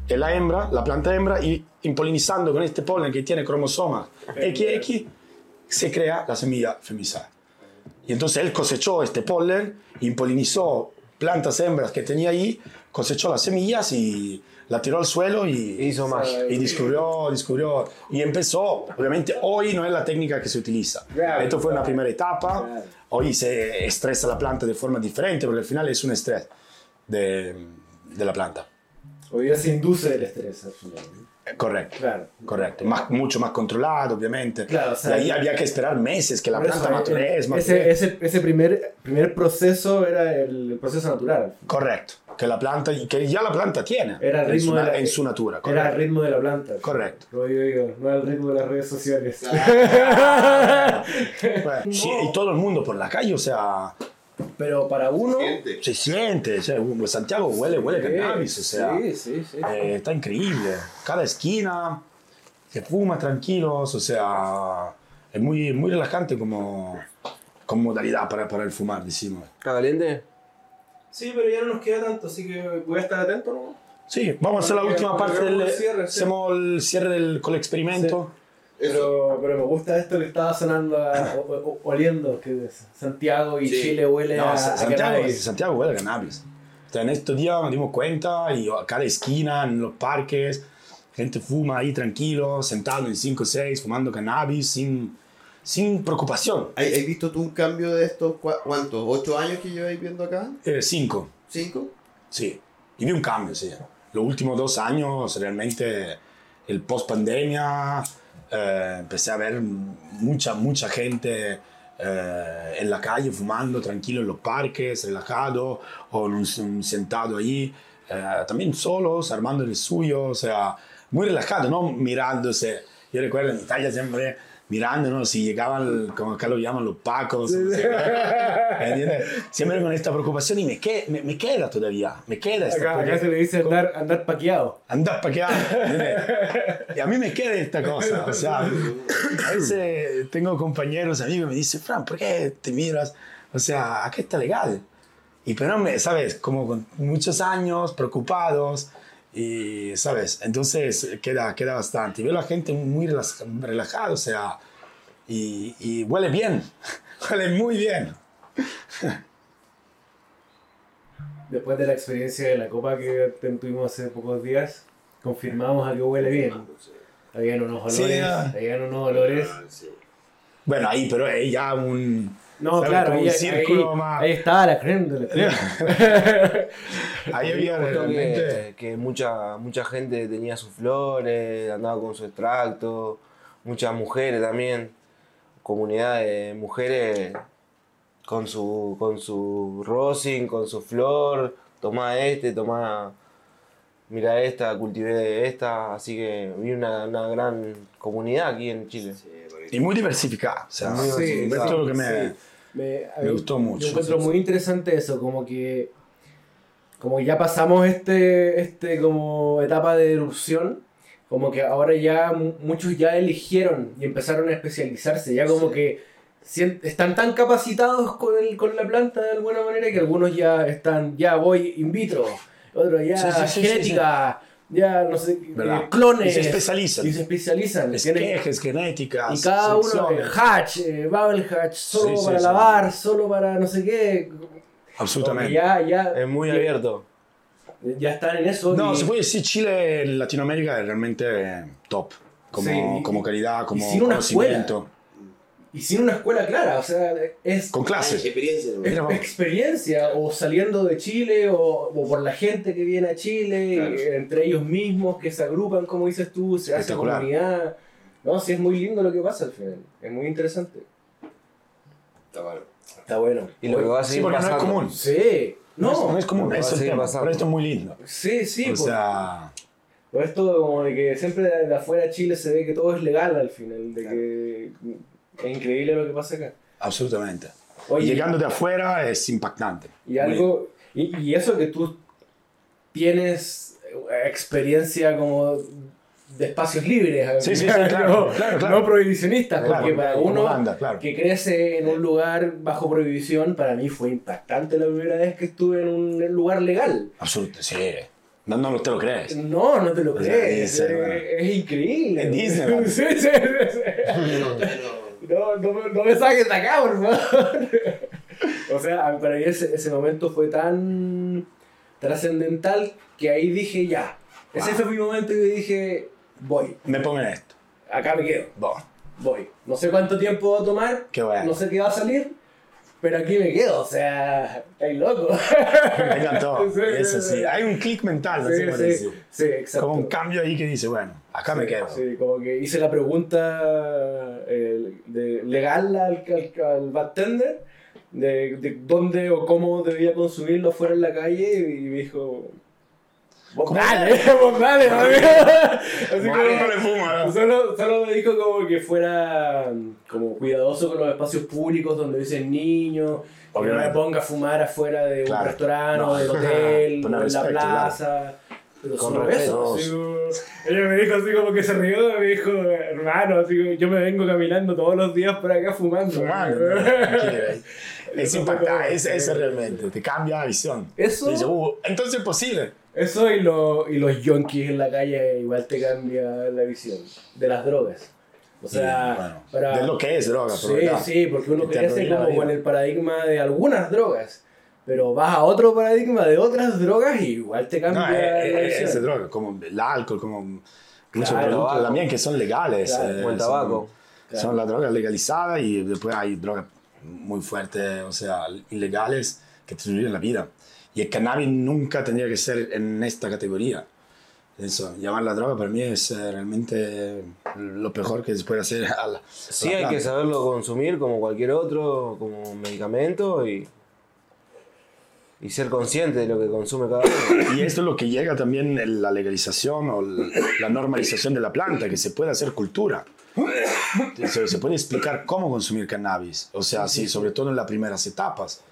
Speaker 1: es la hembra, la planta hembra, y impolinizando con este polen que tiene cromosomas XX, se crea la semilla feminizada. Y entonces él cosechó este polen, impolinizó plantas hembras que tenía ahí, cosechó las semillas y la tiró al suelo y
Speaker 4: Hizo más.
Speaker 1: y descubrió, descubrió y empezó. Obviamente hoy no es la técnica que se utiliza.
Speaker 2: Claro,
Speaker 1: Esto fue una
Speaker 2: claro.
Speaker 1: primera etapa.
Speaker 2: Claro.
Speaker 1: Hoy se estresa la planta de forma diferente porque al final es un estrés de, de la planta.
Speaker 2: Hoy día se induce el estrés al final. ¿No?
Speaker 1: Eh, Correcto.
Speaker 2: Claro.
Speaker 1: Correcto. Más, mucho más controlado, obviamente.
Speaker 2: Claro, o sea,
Speaker 1: y ahí había que esperar meses que la planta
Speaker 2: el-
Speaker 1: madurez.
Speaker 2: ese,
Speaker 1: madurez.
Speaker 2: ese, ese primer, primer proceso era el, proceso natural.
Speaker 1: Correcto. Que la planta, que ya la planta tiene
Speaker 2: Era el
Speaker 1: en,
Speaker 2: ritmo
Speaker 1: su,
Speaker 2: de la-
Speaker 1: en su natura.
Speaker 2: Era
Speaker 1: Correcto.
Speaker 2: el ritmo de la planta.
Speaker 1: Correcto.
Speaker 2: Lo digo no el ritmo de las redes sociales.
Speaker 1: Bueno, sí, y todo el mundo por la calle, o sea,
Speaker 2: Pero para uno.
Speaker 5: Gente.
Speaker 1: se siente. O sea, Santiago huele, huele cannabis, o sea,
Speaker 2: Sí, sí, sí.
Speaker 1: eh, está increíble. Cada esquina se fuma tranquilos, o sea, es muy, muy relajante como, como modalidad para, para el fumar, decimos.
Speaker 4: ¿Está caliente?
Speaker 2: Sí, pero ya no nos queda tanto, así que voy a estar atento, ¿no?
Speaker 1: Sí, vamos a hacer la última parte del
Speaker 2: cierre, sí.
Speaker 1: hacemos el cierre del con el experimento.
Speaker 2: Pero, pero me gusta esto que estaba sonando, a- o- o- oliendo, que es Santiago y
Speaker 5: Sí.
Speaker 2: Chile huele
Speaker 1: No,
Speaker 2: a,
Speaker 1: Sa-
Speaker 2: a
Speaker 1: Santiago,
Speaker 2: cannabis.
Speaker 1: Santiago huele a cannabis. O sea, en estos días nos dimos cuenta y a cada esquina, en los parques, gente fuma ahí tranquilo, sentado en 5 o 6, fumando cannabis sin, sin preocupación.
Speaker 5: ¿Has has visto tú un cambio de estos cuántos? ¿Ocho años que lleváis viendo acá?
Speaker 1: 5,
Speaker 5: ¿Cinco?
Speaker 1: sí. Y vi un cambio, sí. Los últimos dos años, realmente, el post pandemia, eh, empecé a ver mucha, mucha gente eh, en la calle fumando tranquilo en los parques, relajado, o un, un sentado ahí, eh, también solos, armando el suyo, o sea, muy relajado, no mirándose. Yo recuerdo en Italia siempre mirándonos si llegaban, como acá lo llaman los pacos, siempre con esta preocupación y me, que- me, me queda todavía, me queda esta
Speaker 2: Acá, acá se le dice andar, andar paqueado.
Speaker 1: Para acá. Y a mí me queda esta cosa. O sea, a veces tengo compañeros, amigos, que me dicen, Fran, ¿por qué te miras? O sea, acá está legal. Y pero, me, ¿sabes? Como con muchos años, preocupados. Y, ¿sabes? Entonces queda, queda bastante. Y veo a la gente muy relajada, o sea, y, y huele bien. Huele muy bien.
Speaker 2: Después de la experiencia de la copa que tuvimos hace pocos días, confirmamos a que huele bien. Habían unos
Speaker 1: Sí,
Speaker 2: olores.
Speaker 1: ah.
Speaker 2: Habían unos olores.
Speaker 1: Bueno, ahí, pero ya un.
Speaker 2: No,
Speaker 1: ¿sabes?
Speaker 2: claro, ahí,
Speaker 1: un círculo
Speaker 2: ahí-
Speaker 1: más.
Speaker 2: ahí estaba la creme de la creme.
Speaker 1: Ahí había realmente.
Speaker 4: que, que mucha, mucha gente tenía sus flores, andaba con su extracto, muchas mujeres también, comunidad de mujeres con su, con su rosin, con su flor, tomá este, tomá, mira esta, cultivé esta, así que vi una, una gran comunidad aquí en Chile.
Speaker 1: Y muy diversificada. O sea,
Speaker 4: Muy
Speaker 1: esto es lo que me.
Speaker 2: Sí. Me,
Speaker 1: me gustó mucho,
Speaker 2: Yo encuentro
Speaker 1: sí, sí.
Speaker 2: muy interesante eso, como que como ya pasamos este, este como etapa de erupción, como que ahora ya mu- muchos ya eligieron y empezaron a especializarse, ya como que sien- están tan capacitados con, el, con la planta de alguna manera que algunos ya están, ya voy in vitro, otros ya
Speaker 1: Sí, sí, sí,
Speaker 2: genética, ya no sé, eh, clones.
Speaker 1: Y se especializan.
Speaker 2: Y se especializan.
Speaker 1: Esquejes, genéticas.
Speaker 2: y cada uno, eh, hatch, eh, bubble hatch, solo
Speaker 1: Sí, sí,
Speaker 2: para
Speaker 1: sí.
Speaker 2: lavar, solo para no sé qué.
Speaker 1: Absolutamente.
Speaker 2: Ya, ya,
Speaker 4: Es muy
Speaker 2: ya,
Speaker 4: abierto.
Speaker 2: ya están en eso.
Speaker 1: No,
Speaker 2: y,
Speaker 1: se puede decir Chile Latinoamérica es realmente top. Como, como calidad, como
Speaker 2: sin una
Speaker 1: conocimiento.
Speaker 2: y y sin una escuela clara, o sea, es
Speaker 1: Con clases.
Speaker 5: Experiencia.
Speaker 2: experiencia o saliendo de Chile o, o por la gente que viene a Chile,
Speaker 1: Claro.
Speaker 2: eh, entre ellos mismos que se agrupan, como dices tú, se hace comunidad. No, sí es muy lindo lo que pasa al final, es muy interesante.
Speaker 5: Está bueno.
Speaker 2: Está bueno.
Speaker 4: Y lo que va a
Speaker 1: Sí,
Speaker 4: seguir
Speaker 1: porque no es común.
Speaker 2: Sí,
Speaker 1: No, es-
Speaker 2: no,
Speaker 1: no es común, eso es el tema. Pero esto es muy lindo.
Speaker 2: sí, sí,
Speaker 1: O
Speaker 2: por-
Speaker 1: sea,
Speaker 2: por esto como de que siempre de, de afuera de Chile se ve que todo es legal al final, de que es increíble lo que pasa acá.
Speaker 1: absolutamente.
Speaker 2: Oye,
Speaker 1: Y llegando de afuera es impactante.
Speaker 2: Y algo, y, y eso que tú tienes experiencia como de espacios libres,
Speaker 1: Sí, sí, sí, claro,
Speaker 2: no,
Speaker 1: claro, claro.
Speaker 2: no prohibicionistas,
Speaker 1: Claro,
Speaker 2: porque para uno
Speaker 1: banda, claro.
Speaker 2: que crece en un lugar bajo prohibición, para mí fue impactante la primera vez que estuve en un lugar legal.
Speaker 1: Absolutamente, sí. No, no te lo crees.
Speaker 2: No, no te lo crees, es,
Speaker 1: bueno.
Speaker 2: es increíble.
Speaker 1: En Disneyland.
Speaker 2: No, no, me- no me saques de acá, por favor. o sea, para mí ese, ese momento fue tan trascendental que ahí dije ya. Ese fue mi momento y dije, voy,
Speaker 1: Me pongo en esto.
Speaker 2: acá me quedo, voy. No sé cuánto tiempo va a tomar,
Speaker 1: Qué bueno.
Speaker 2: no sé qué va a salir, pero aquí me quedo. O sea, estáis loco.
Speaker 1: me encantó.
Speaker 2: Sí,
Speaker 1: Eso
Speaker 2: sí,
Speaker 1: sí.
Speaker 2: sí.
Speaker 1: Hay un clic mental,
Speaker 2: Sí,
Speaker 1: cómo
Speaker 2: sí,
Speaker 1: decir.
Speaker 2: sí, exacto.
Speaker 1: Como un cambio ahí que dice, bueno, acá me
Speaker 2: Sí,
Speaker 1: quedo.
Speaker 2: Sí, como que hice la pregunta eh, de, legal al, al, al bartender de, de dónde o cómo debía consumirlo fuera en la calle y me dijo. Dale, amigo". Así
Speaker 1: No,
Speaker 2: como-
Speaker 1: no le fuma, ¿no?
Speaker 2: Solo, solo me dijo como que fuera como cuidadoso con los espacios públicos donde dicen niños, que no me ponga a fumar afuera de un
Speaker 1: Claro.
Speaker 2: restaurante
Speaker 1: No.
Speaker 2: o del hotel o en la plaza. Pero
Speaker 4: Con
Speaker 2: solo eso. así ella me dijo así como que se rió y me dijo, hermano, así como, yo me vengo caminando todos los días por acá fumando.
Speaker 1: Fumando, ¿no? Tranquilo. Es impactante, es, es realmente, te cambia la visión.
Speaker 2: Eso-
Speaker 1: Dice, uh, entonces es posible.
Speaker 2: Eso y, lo, y los yonkis en la calle igual te cambia la visión de las drogas. O sea,
Speaker 1: Y, bueno,
Speaker 2: para-
Speaker 1: de lo que es droga,
Speaker 2: Sí,
Speaker 1: verdad.
Speaker 2: sí, porque uno crece como con el paradigma de algunas drogas. Pero vas a otro paradigma de otras drogas y igual te cambia
Speaker 1: No, es,
Speaker 2: la
Speaker 1: es-
Speaker 2: visión.
Speaker 1: es droga, como el alcohol, como muchos
Speaker 2: Claro,
Speaker 1: productos también que son legales.
Speaker 2: Claro,
Speaker 1: eh,
Speaker 4: como el
Speaker 1: son-
Speaker 4: tabaco.
Speaker 2: Claro.
Speaker 1: Son las drogas legalizadas y después hay drogas muy fuertes, o sea, ilegales que te destruyen la vida. Y el cannabis nunca tendría que ser en esta categoría. Eso, llamar la droga para mí es eh, realmente lo peor que se puede hacer a la,
Speaker 4: Sí,
Speaker 1: a
Speaker 4: hay que saberlo consumir como cualquier otro, como medicamento y, y ser consciente de lo que consume cada uno.
Speaker 1: Y esto es lo que llega también en la legalización o la normalización de la planta, que se puede hacer cultura. Se, se puede explicar cómo consumir cannabis, o sea, sí, sobre todo en las primeras etapas.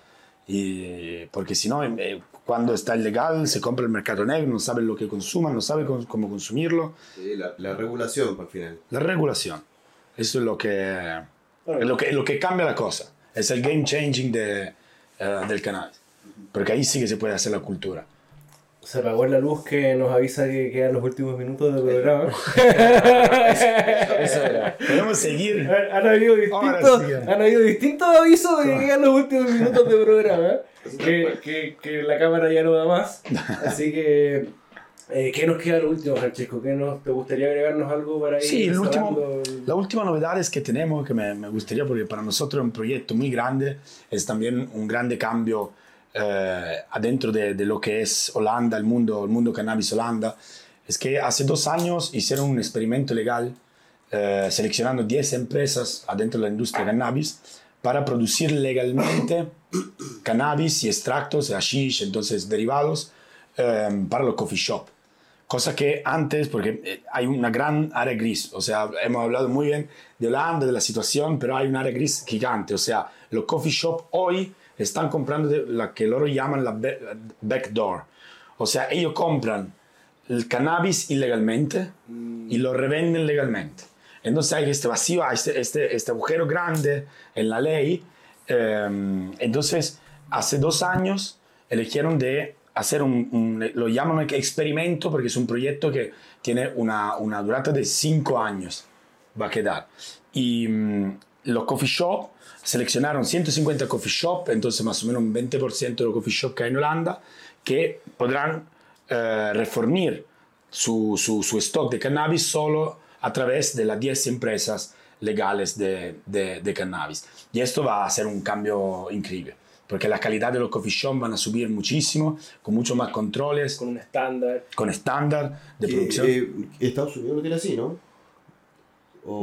Speaker 1: Y, porque si no, eh, cuando está ilegal, se compra el mercado negro, no saben lo que consuman, no saben cómo, cómo consumirlo.
Speaker 5: Sí, la, la regulación, al final.
Speaker 1: La regulación, eso es lo que, es lo que, lo que cambia la cosa. Es el game changing de, eh, del cannabis. Porque ahí sí que se puede hacer la cultura.
Speaker 2: Se apagó la luz que nos avisa que quedan los últimos minutos del programa.
Speaker 4: Eso era.
Speaker 1: Podemos seguir.
Speaker 2: Han, habido distintos, han habido distintos avisos de que quedan los últimos minutos del programa. Que, que, que la cámara ya no da más. Así que, eh, ¿qué nos queda lo último, Francesco? ¿Qué nos, ¿Te gustaría agregarnos algo para ir
Speaker 1: Sí, el último, la última novedad es que tenemos, que me, me gustaría, porque para nosotros es un proyecto muy grande, es también un grande cambio eh, adentro de, de lo que es Holanda, el mundo, el mundo cannabis Holanda, es que hace dos años hicieron un experimento legal eh, seleccionando 10 empresas adentro de la industria cannabis para producir legalmente cannabis y extractos, hashish, entonces derivados, eh, para los coffee shop. Cosa que antes, porque eh, hay una gran área gris, o sea, hemos hablado muy bien de Holanda, de la situación, pero hay un área gris gigante, o sea, los coffee shop hoy están comprando la que loro llaman la backdoor, o sea, ellos compran el cannabis ilegalmente y lo revenden legalmente. Entonces hay este vacío, hay este, este, este agujero grande en la ley. eh, entonces, hace dos años eligieron de hacer un, un- lo llaman experimento porque es un proyecto que tiene una, una durata de cinco años, va a quedar. Y mm, los coffee shop seleccionaron 150 coffee shop, entonces más o menos un 20% de los coffee shop que hay en Holanda, que podrán eh, reformir su, su, su stock de cannabis solo a través de las 10 empresas legales de, de, de cannabis. Y esto va a ser un cambio increíble, porque la calidad de los coffee shops van a subir muchísimo, con mucho más controles,
Speaker 2: Con un estándar.
Speaker 1: con estándar de
Speaker 5: Eh,
Speaker 1: producción.
Speaker 5: eh, Estados Unidos lo tiene así, ¿no? O,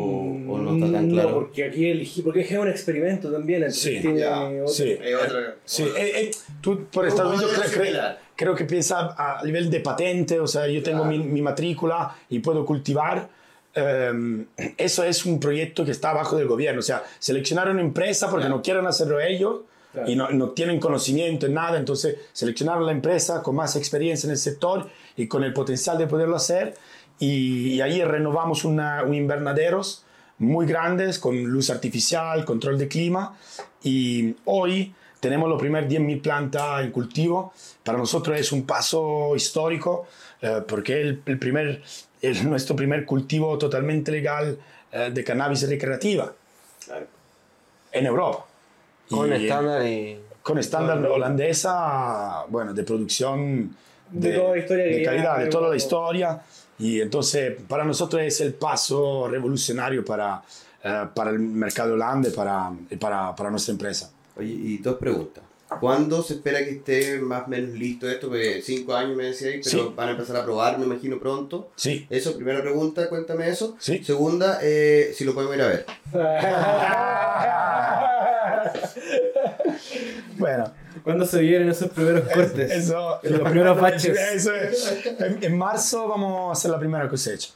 Speaker 5: o no está tan
Speaker 2: Mm,
Speaker 5: claro.
Speaker 2: No, porque aquí elegí, porque es un experimento también. entonces
Speaker 1: Sí,
Speaker 2: tiene
Speaker 5: ya,
Speaker 2: otro-
Speaker 1: Sí,
Speaker 5: otra-
Speaker 1: sí. Eh, eh, tú por Estados Unidos cre- cre- creo que piensa a nivel de patente, o sea, yo tengo mi, mi matrícula y puedo cultivar. eh, eso es un proyecto que está abajo del gobierno, o sea, seleccionaron una empresa porque no quieren hacerlo ellos
Speaker 2: Claro.
Speaker 1: y no, no tienen conocimiento en nada, entonces seleccionaron la empresa con más experiencia en el sector y con el potencial de poderlo hacer y, y ahí renovamos una, un invernaderos muy grandes con luz artificial, control de clima y hoy tenemos los primeros 10.000 plantas en cultivo. Para nosotros es un paso histórico eh, porque el, el primer, es nuestro primer cultivo totalmente legal eh, de cannabis recreativa en Europa.
Speaker 4: Con
Speaker 1: Y-
Speaker 4: estándar y.
Speaker 1: con estándar holandesa, bueno, de producción
Speaker 2: De toda la historia
Speaker 1: de calidad, de toda la historia. Y entonces para nosotros es el paso revolucionario para, eh, para el mercado holandés para, y para, para nuestra empresa.
Speaker 5: Oye, y dos preguntas. ¿Cuándo se espera que esté más o menos listo esto? Porque cinco años me decía ahí, pero
Speaker 1: Sí.
Speaker 5: van a empezar a probar, me imagino, pronto.
Speaker 1: Sí.
Speaker 5: Eso, primera pregunta, cuéntame eso.
Speaker 1: Sí.
Speaker 5: Segunda, eh, si lo podemos ir a ver.
Speaker 1: Bueno,
Speaker 2: ¿Cuándo se vienen esos primeros cortes?
Speaker 1: eso,
Speaker 2: Los primeros baches.
Speaker 1: Eso es. En, en marzo vamos a hacer la primera cosecha.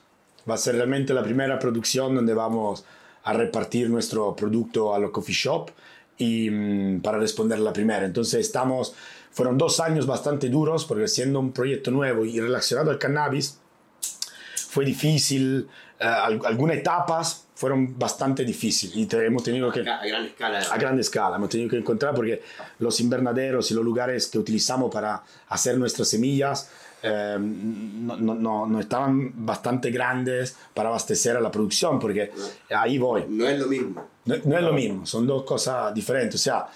Speaker 1: Va a ser realmente la primera producción donde vamos a repartir nuestro producto a los coffee shop y mm, para responder la primera. Entonces estamos, fueron dos años bastante duros porque siendo un proyecto nuevo y relacionado al cannabis, fue difícil, al- algunas etapas fueron bastante difíciles y te- hemos tenido que
Speaker 5: A gran escala.
Speaker 1: a grande escala. Hemos tenido que encontrar porque los invernaderos y los lugares que utilizamos para hacer nuestras semillas eh, no, no- no- no estaban bastante grandes para abastecer a la producción, porque ahí voy.
Speaker 5: No es lo mismo.
Speaker 1: No, no es lo mismo, son dos cosas diferentes. O sea,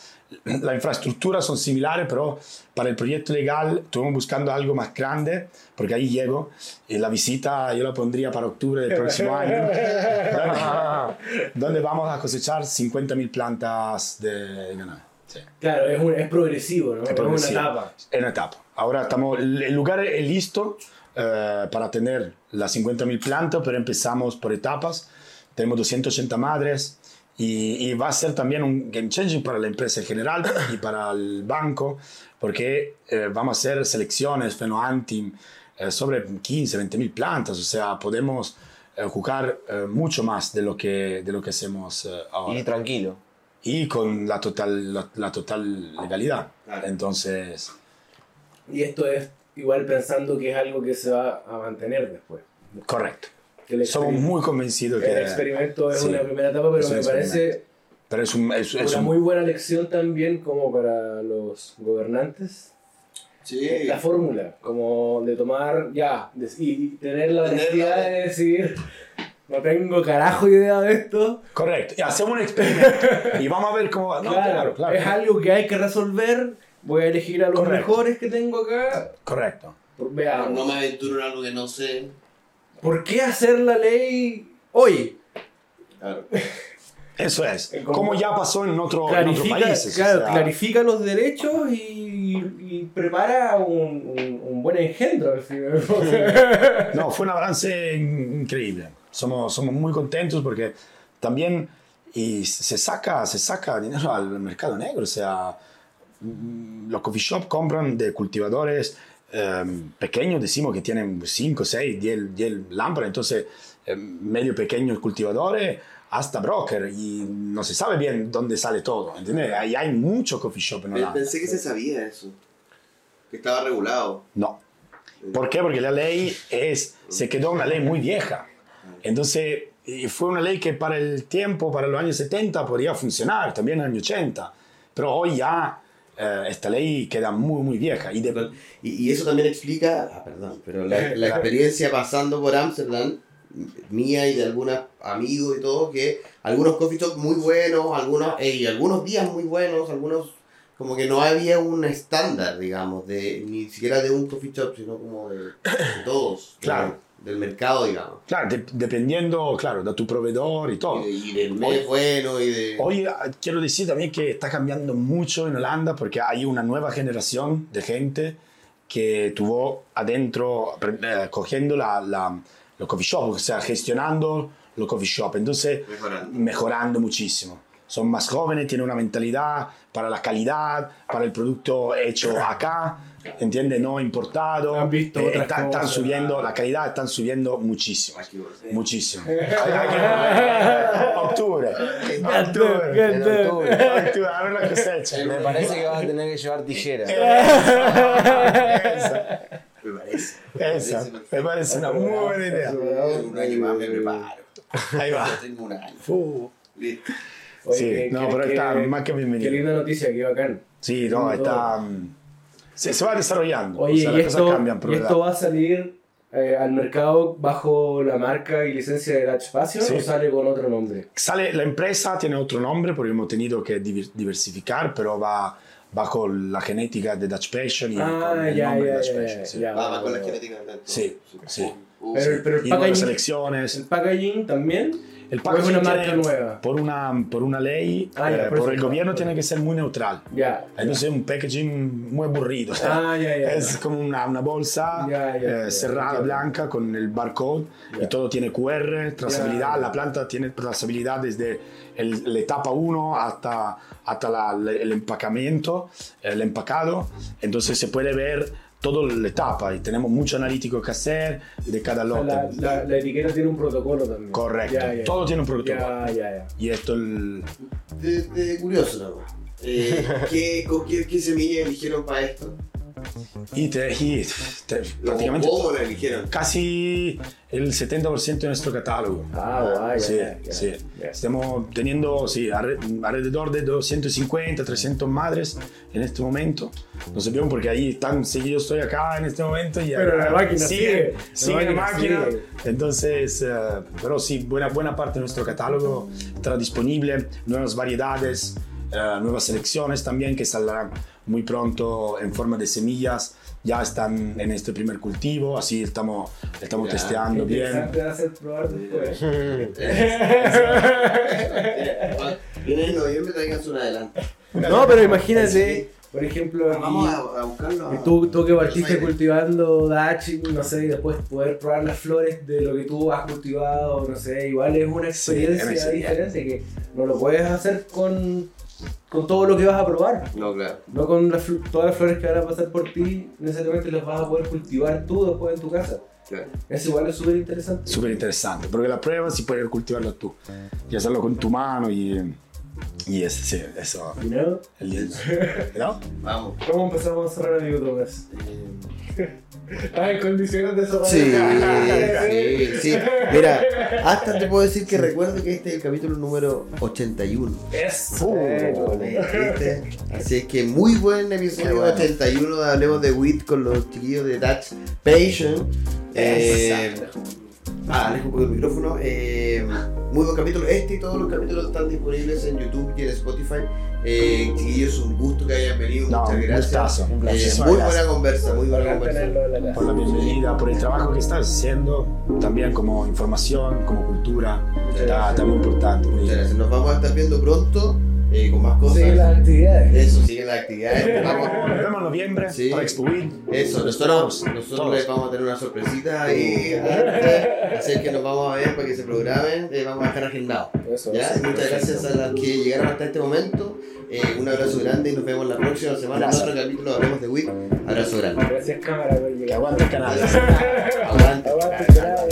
Speaker 1: la infraestructura son similares, pero para el proyecto legal estuvimos buscando algo más grande, porque ahí llego y la visita yo la pondría para octubre del próximo año, donde, donde vamos a cosechar 50.000 plantas de ganado. Sí.
Speaker 2: Claro, es, un- es progresivo, ¿no? Es,
Speaker 1: progresivo.
Speaker 2: una etapa.
Speaker 1: Es una etapa. Ahora estamos, el lugar es listo eh, para tener las 50.000 plantas, pero empezamos por etapas. Tenemos 280 madres y, y va a ser también un game changing para la empresa en general y para el banco, porque eh, vamos a hacer selecciones fenoantim eh, sobre 15, 20.000 plantas, o sea, podemos eh, jugar eh, mucho más de lo que, de lo que hacemos eh, ahora
Speaker 4: Y tranquilo.
Speaker 1: y con la total, la, la total legalidad.
Speaker 5: Claro.
Speaker 1: Entonces,
Speaker 2: Y esto es igual pensando que es algo que se va a mantener después.
Speaker 1: correcto.
Speaker 2: Que el
Speaker 1: Somos muy convencidos
Speaker 2: El
Speaker 1: que...
Speaker 2: experimento es
Speaker 1: sí,
Speaker 2: una primera etapa, pero me parece.
Speaker 1: Pero es un... Es, es
Speaker 2: una
Speaker 1: un-
Speaker 2: muy buena lección también como para los gobernantes.
Speaker 5: Sí.
Speaker 2: La fórmula, como de tomar ya de- y tener la honestidad de decir, no tengo carajo idea de esto.
Speaker 1: Correcto. Y hacemos un experimento. y vamos a ver cómo va. No,
Speaker 2: claro,
Speaker 1: claro, claro.
Speaker 2: es algo que hay que resolver. Voy a elegir a los
Speaker 1: Correcto.
Speaker 2: mejores que tengo acá.
Speaker 1: Correcto.
Speaker 2: Veamos.
Speaker 5: No me aventuro en algo que no sé.
Speaker 2: ¿Por qué hacer la ley hoy?
Speaker 5: Claro.
Speaker 1: Eso es.
Speaker 2: Como-
Speaker 1: ya pasó en, otro, en otros países. o
Speaker 2: claro,
Speaker 1: sea,
Speaker 2: clarifica los derechos y, y prepara un, un- un buen engendro final.
Speaker 1: No, fue un avance in- increíble. Somos, somos muy contentos porque también y se saca, se saca dinero al mercado negro. O sea, mm, los coffee shop compran de cultivadores eh, pequeños, decimos que tienen 5, 6, 10, 10 lámparas. Entonces, eh, medio pequeños cultivadores hasta broker y no se sabe bien dónde sale todo. ¿entiendes? Ahí hay mucho coffee shop en Holanda.
Speaker 5: Pensé que se sabía eso. Que estaba regulado.
Speaker 1: No. ¿Por qué? Porque la ley es, se quedó una ley muy vieja. Entonces, fue una ley que para el tiempo, para los años 70, podía funcionar, también en los años 80. Pero hoy ya eh, esta ley queda muy, muy vieja. Y de,
Speaker 5: Y, y eso también explica, ah, perdón, pero la, la experiencia pasando por Ámsterdam, mía y de algunos amigos y todo, que algunos coffee shops muy buenos, algunos, y algunos días muy buenos, algunos como que no había un estándar, digamos, de ni siquiera de un coffee shop, sino como de, de todos.
Speaker 1: Claro.
Speaker 5: Del mercado, digamos.
Speaker 1: Claro, de- dependiendo, claro, de tu proveedor y todo.
Speaker 5: Y, de- y del mes bueno y de...
Speaker 1: Hoy ah, quiero decir también que está cambiando mucho en Holanda porque hay una nueva generación de gente que estuvo adentro eh, cogiendo la, la- los coffee shop, o sea, gestionando los coffee shop. Entonces,
Speaker 5: Mejorando.
Speaker 1: mejorando muchísimo. Son más jóvenes, tienen una mentalidad para la calidad, para el producto hecho acá, ¿entiendes? No importado.
Speaker 2: Han visto
Speaker 1: Eh,
Speaker 2: otras
Speaker 1: están, subiendo, la calidad están subiendo muchísimo. Muchísimo. Octubre. Octubre. Octubre, a ver la cosecha.
Speaker 4: Me parece que vas a tener que llevar tijera.
Speaker 1: Esa,
Speaker 5: Me parece.
Speaker 1: esa. Me parece una muy buena idea.
Speaker 5: Un año más me preparo.
Speaker 1: Ahí va.
Speaker 5: Tengo un año.
Speaker 1: Uh,
Speaker 5: Listo.
Speaker 2: Oye,
Speaker 1: Sí,
Speaker 2: qué-
Speaker 1: no,
Speaker 2: qué-
Speaker 1: pero está
Speaker 2: qué-
Speaker 1: más que
Speaker 2: Qué
Speaker 1: bienvenido.
Speaker 2: linda noticia, qué bacán.
Speaker 1: Sí, no, está. Se, se va desarrollando.
Speaker 2: Oye,
Speaker 1: o sea,
Speaker 2: y,
Speaker 1: las cosas
Speaker 2: esto,
Speaker 1: cambian, pero
Speaker 2: y esto va a salir eh, al mercado bajo la marca y licencia de Dutch Passion
Speaker 1: Sí.
Speaker 2: o sale con otro nombre?
Speaker 1: Sale, la empresa tiene otro nombre porque hemos tenido que diver- diversificar, pero va bajo la genética de Dutch Passion y
Speaker 2: Ah,
Speaker 1: con el
Speaker 2: ya,
Speaker 1: nombre
Speaker 2: ya,
Speaker 1: de Dutch
Speaker 2: ya,
Speaker 1: Passion.
Speaker 2: ya,
Speaker 1: sí.
Speaker 2: ya.
Speaker 5: Va, con la genética de
Speaker 1: Sí, sí.
Speaker 5: Uh,
Speaker 2: Pero,
Speaker 5: sí.
Speaker 2: pero el
Speaker 1: Y
Speaker 2: packaging,
Speaker 1: selecciones.
Speaker 2: el packaging también
Speaker 1: El
Speaker 2: ¿O es una
Speaker 1: packaging
Speaker 2: marca
Speaker 1: tiene-
Speaker 2: nueva?
Speaker 1: Por una, por una ley,
Speaker 2: Ah, ya,
Speaker 1: eh,
Speaker 2: por
Speaker 1: el
Speaker 2: no.
Speaker 1: gobierno tiene que ser muy neutral.
Speaker 2: Ya.
Speaker 1: Entonces es un packaging muy aburrido.
Speaker 2: Ah, ya.
Speaker 1: Es como una, una bolsa eh, cerrada, blanca, con el barcode y todo tiene QR, trazabilidad. La planta tiene trazabilidad desde el- la etapa 1 hasta, hasta la- el empacamiento, el empacado. Entonces se puede ver toda la etapa y tenemos mucho analítico que hacer de cada lote.
Speaker 2: la, la, la etiqueta tiene un protocolo también.
Speaker 1: Correcto.
Speaker 2: Ya, ya.
Speaker 1: Todo tiene un protocolo.
Speaker 2: Ya, ya, ya.
Speaker 1: Y esto el,
Speaker 5: De, de curioso, más. Eh, ¿qué, con qué, ¿Qué semilla eligieron para esto?
Speaker 1: Y te- y te- prácticamente
Speaker 5: ¿Cómo la eligieron?
Speaker 1: casi el 70% de nuestro catálogo.
Speaker 2: Ah, guay, ya,
Speaker 1: sí,
Speaker 2: ya, ya.
Speaker 1: sí.
Speaker 2: Ya.
Speaker 1: Estamos teniendo sí, alre- alrededor de 250, 300 madres en este momento. No sabemos porque ahí tan seguido estoy acá en este momento. Y
Speaker 2: Pero la máquina sigue, la
Speaker 1: sigue la
Speaker 2: máquina
Speaker 1: máquina.
Speaker 2: sigue.
Speaker 1: Entonces, eh, pero sí, buena, buena parte de nuestro catálogo estará disponible. Nuevas variedades, eh, nuevas selecciones también que saldrán muy pronto en forma de semillas. Ya están en este primer cultivo, así estamos, estamos
Speaker 5: Ya,
Speaker 1: testeando bien.
Speaker 2: Interesante hacer probar después.
Speaker 5: Viene en noviembre, adelante.
Speaker 2: No, pero imagínate, por ejemplo,
Speaker 5: Vamos
Speaker 2: aquí-
Speaker 5: a, a buscarlo.
Speaker 2: Y tú, tú que partiste cultivando dachi, no sé, y después poder probar las flores de lo que tú has cultivado, no sé, igual es una experiencia
Speaker 1: Sí,
Speaker 2: diferente que no lo puedes hacer con, con todo lo que vas a probar.
Speaker 5: No, claro.
Speaker 2: No con las todas las flores que van a pasar por ti, necesariamente las vas a poder cultivar tú después en tu casa.
Speaker 5: claro.
Speaker 2: Es igual, es súper interesante.
Speaker 1: Súper interesante, porque la prueba sí puedes cultivarla tú y hacerlo con tu mano y, y es, sí, eso.
Speaker 2: You know?
Speaker 1: El. ¿No?
Speaker 5: Vamos.
Speaker 2: ¿Cómo empezamos a cerrar, amigo Tomás? ¿Estás en condiciones de?
Speaker 5: Sí, sí, sí. Mira, hasta te puedo decir que recuerdo que este es el capítulo número 81.
Speaker 2: Es.
Speaker 5: ¿Viste? Así es que muy buen episodio 81 de Hablemos de WIT con los chiquillos de Dutch Passion. Eh, ah, alejo un poco el micrófono. Eh, muy buen capítulo. Este y todos los capítulos están disponibles en YouTube y en Spotify. Eh, chiquillos, un gusto que hayan venido.
Speaker 1: No,
Speaker 5: Muchas
Speaker 1: un
Speaker 5: gracias.
Speaker 1: gustazo, un
Speaker 5: Eh,
Speaker 1: placer.
Speaker 5: muy buena conversa, muy buena conversa.
Speaker 1: Por la bienvenida, por el trabajo que estás haciendo, también como información, como cultura. Está, está muy importante. muy
Speaker 5: Muchas gracias. Nos vamos a estar viendo pronto eh, con más cosas.
Speaker 2: Sí, las actividades.
Speaker 5: Eso, siguen las actividades. Vamos,
Speaker 1: Nos vemos en noviembre
Speaker 5: Sí.
Speaker 1: para Expo Week.
Speaker 5: Eso, nosotros, nosotros les vamos a tener una sorpresita ahí antes, así es que nos vamos a ver para que se programen, eh, vamos a dejar agendados.
Speaker 2: Eso,
Speaker 5: ¿ya?
Speaker 2: eso,
Speaker 5: Muchas gracias a las que llegaron hasta este momento, eh, un abrazo grande y nos vemos la próxima semana en otro capítulo, hablemos de WIT, abrazo grande.
Speaker 2: Gracias, cámara, por llegar.
Speaker 1: Que aguante el canal.
Speaker 5: Aguante.
Speaker 2: Aguante, canal.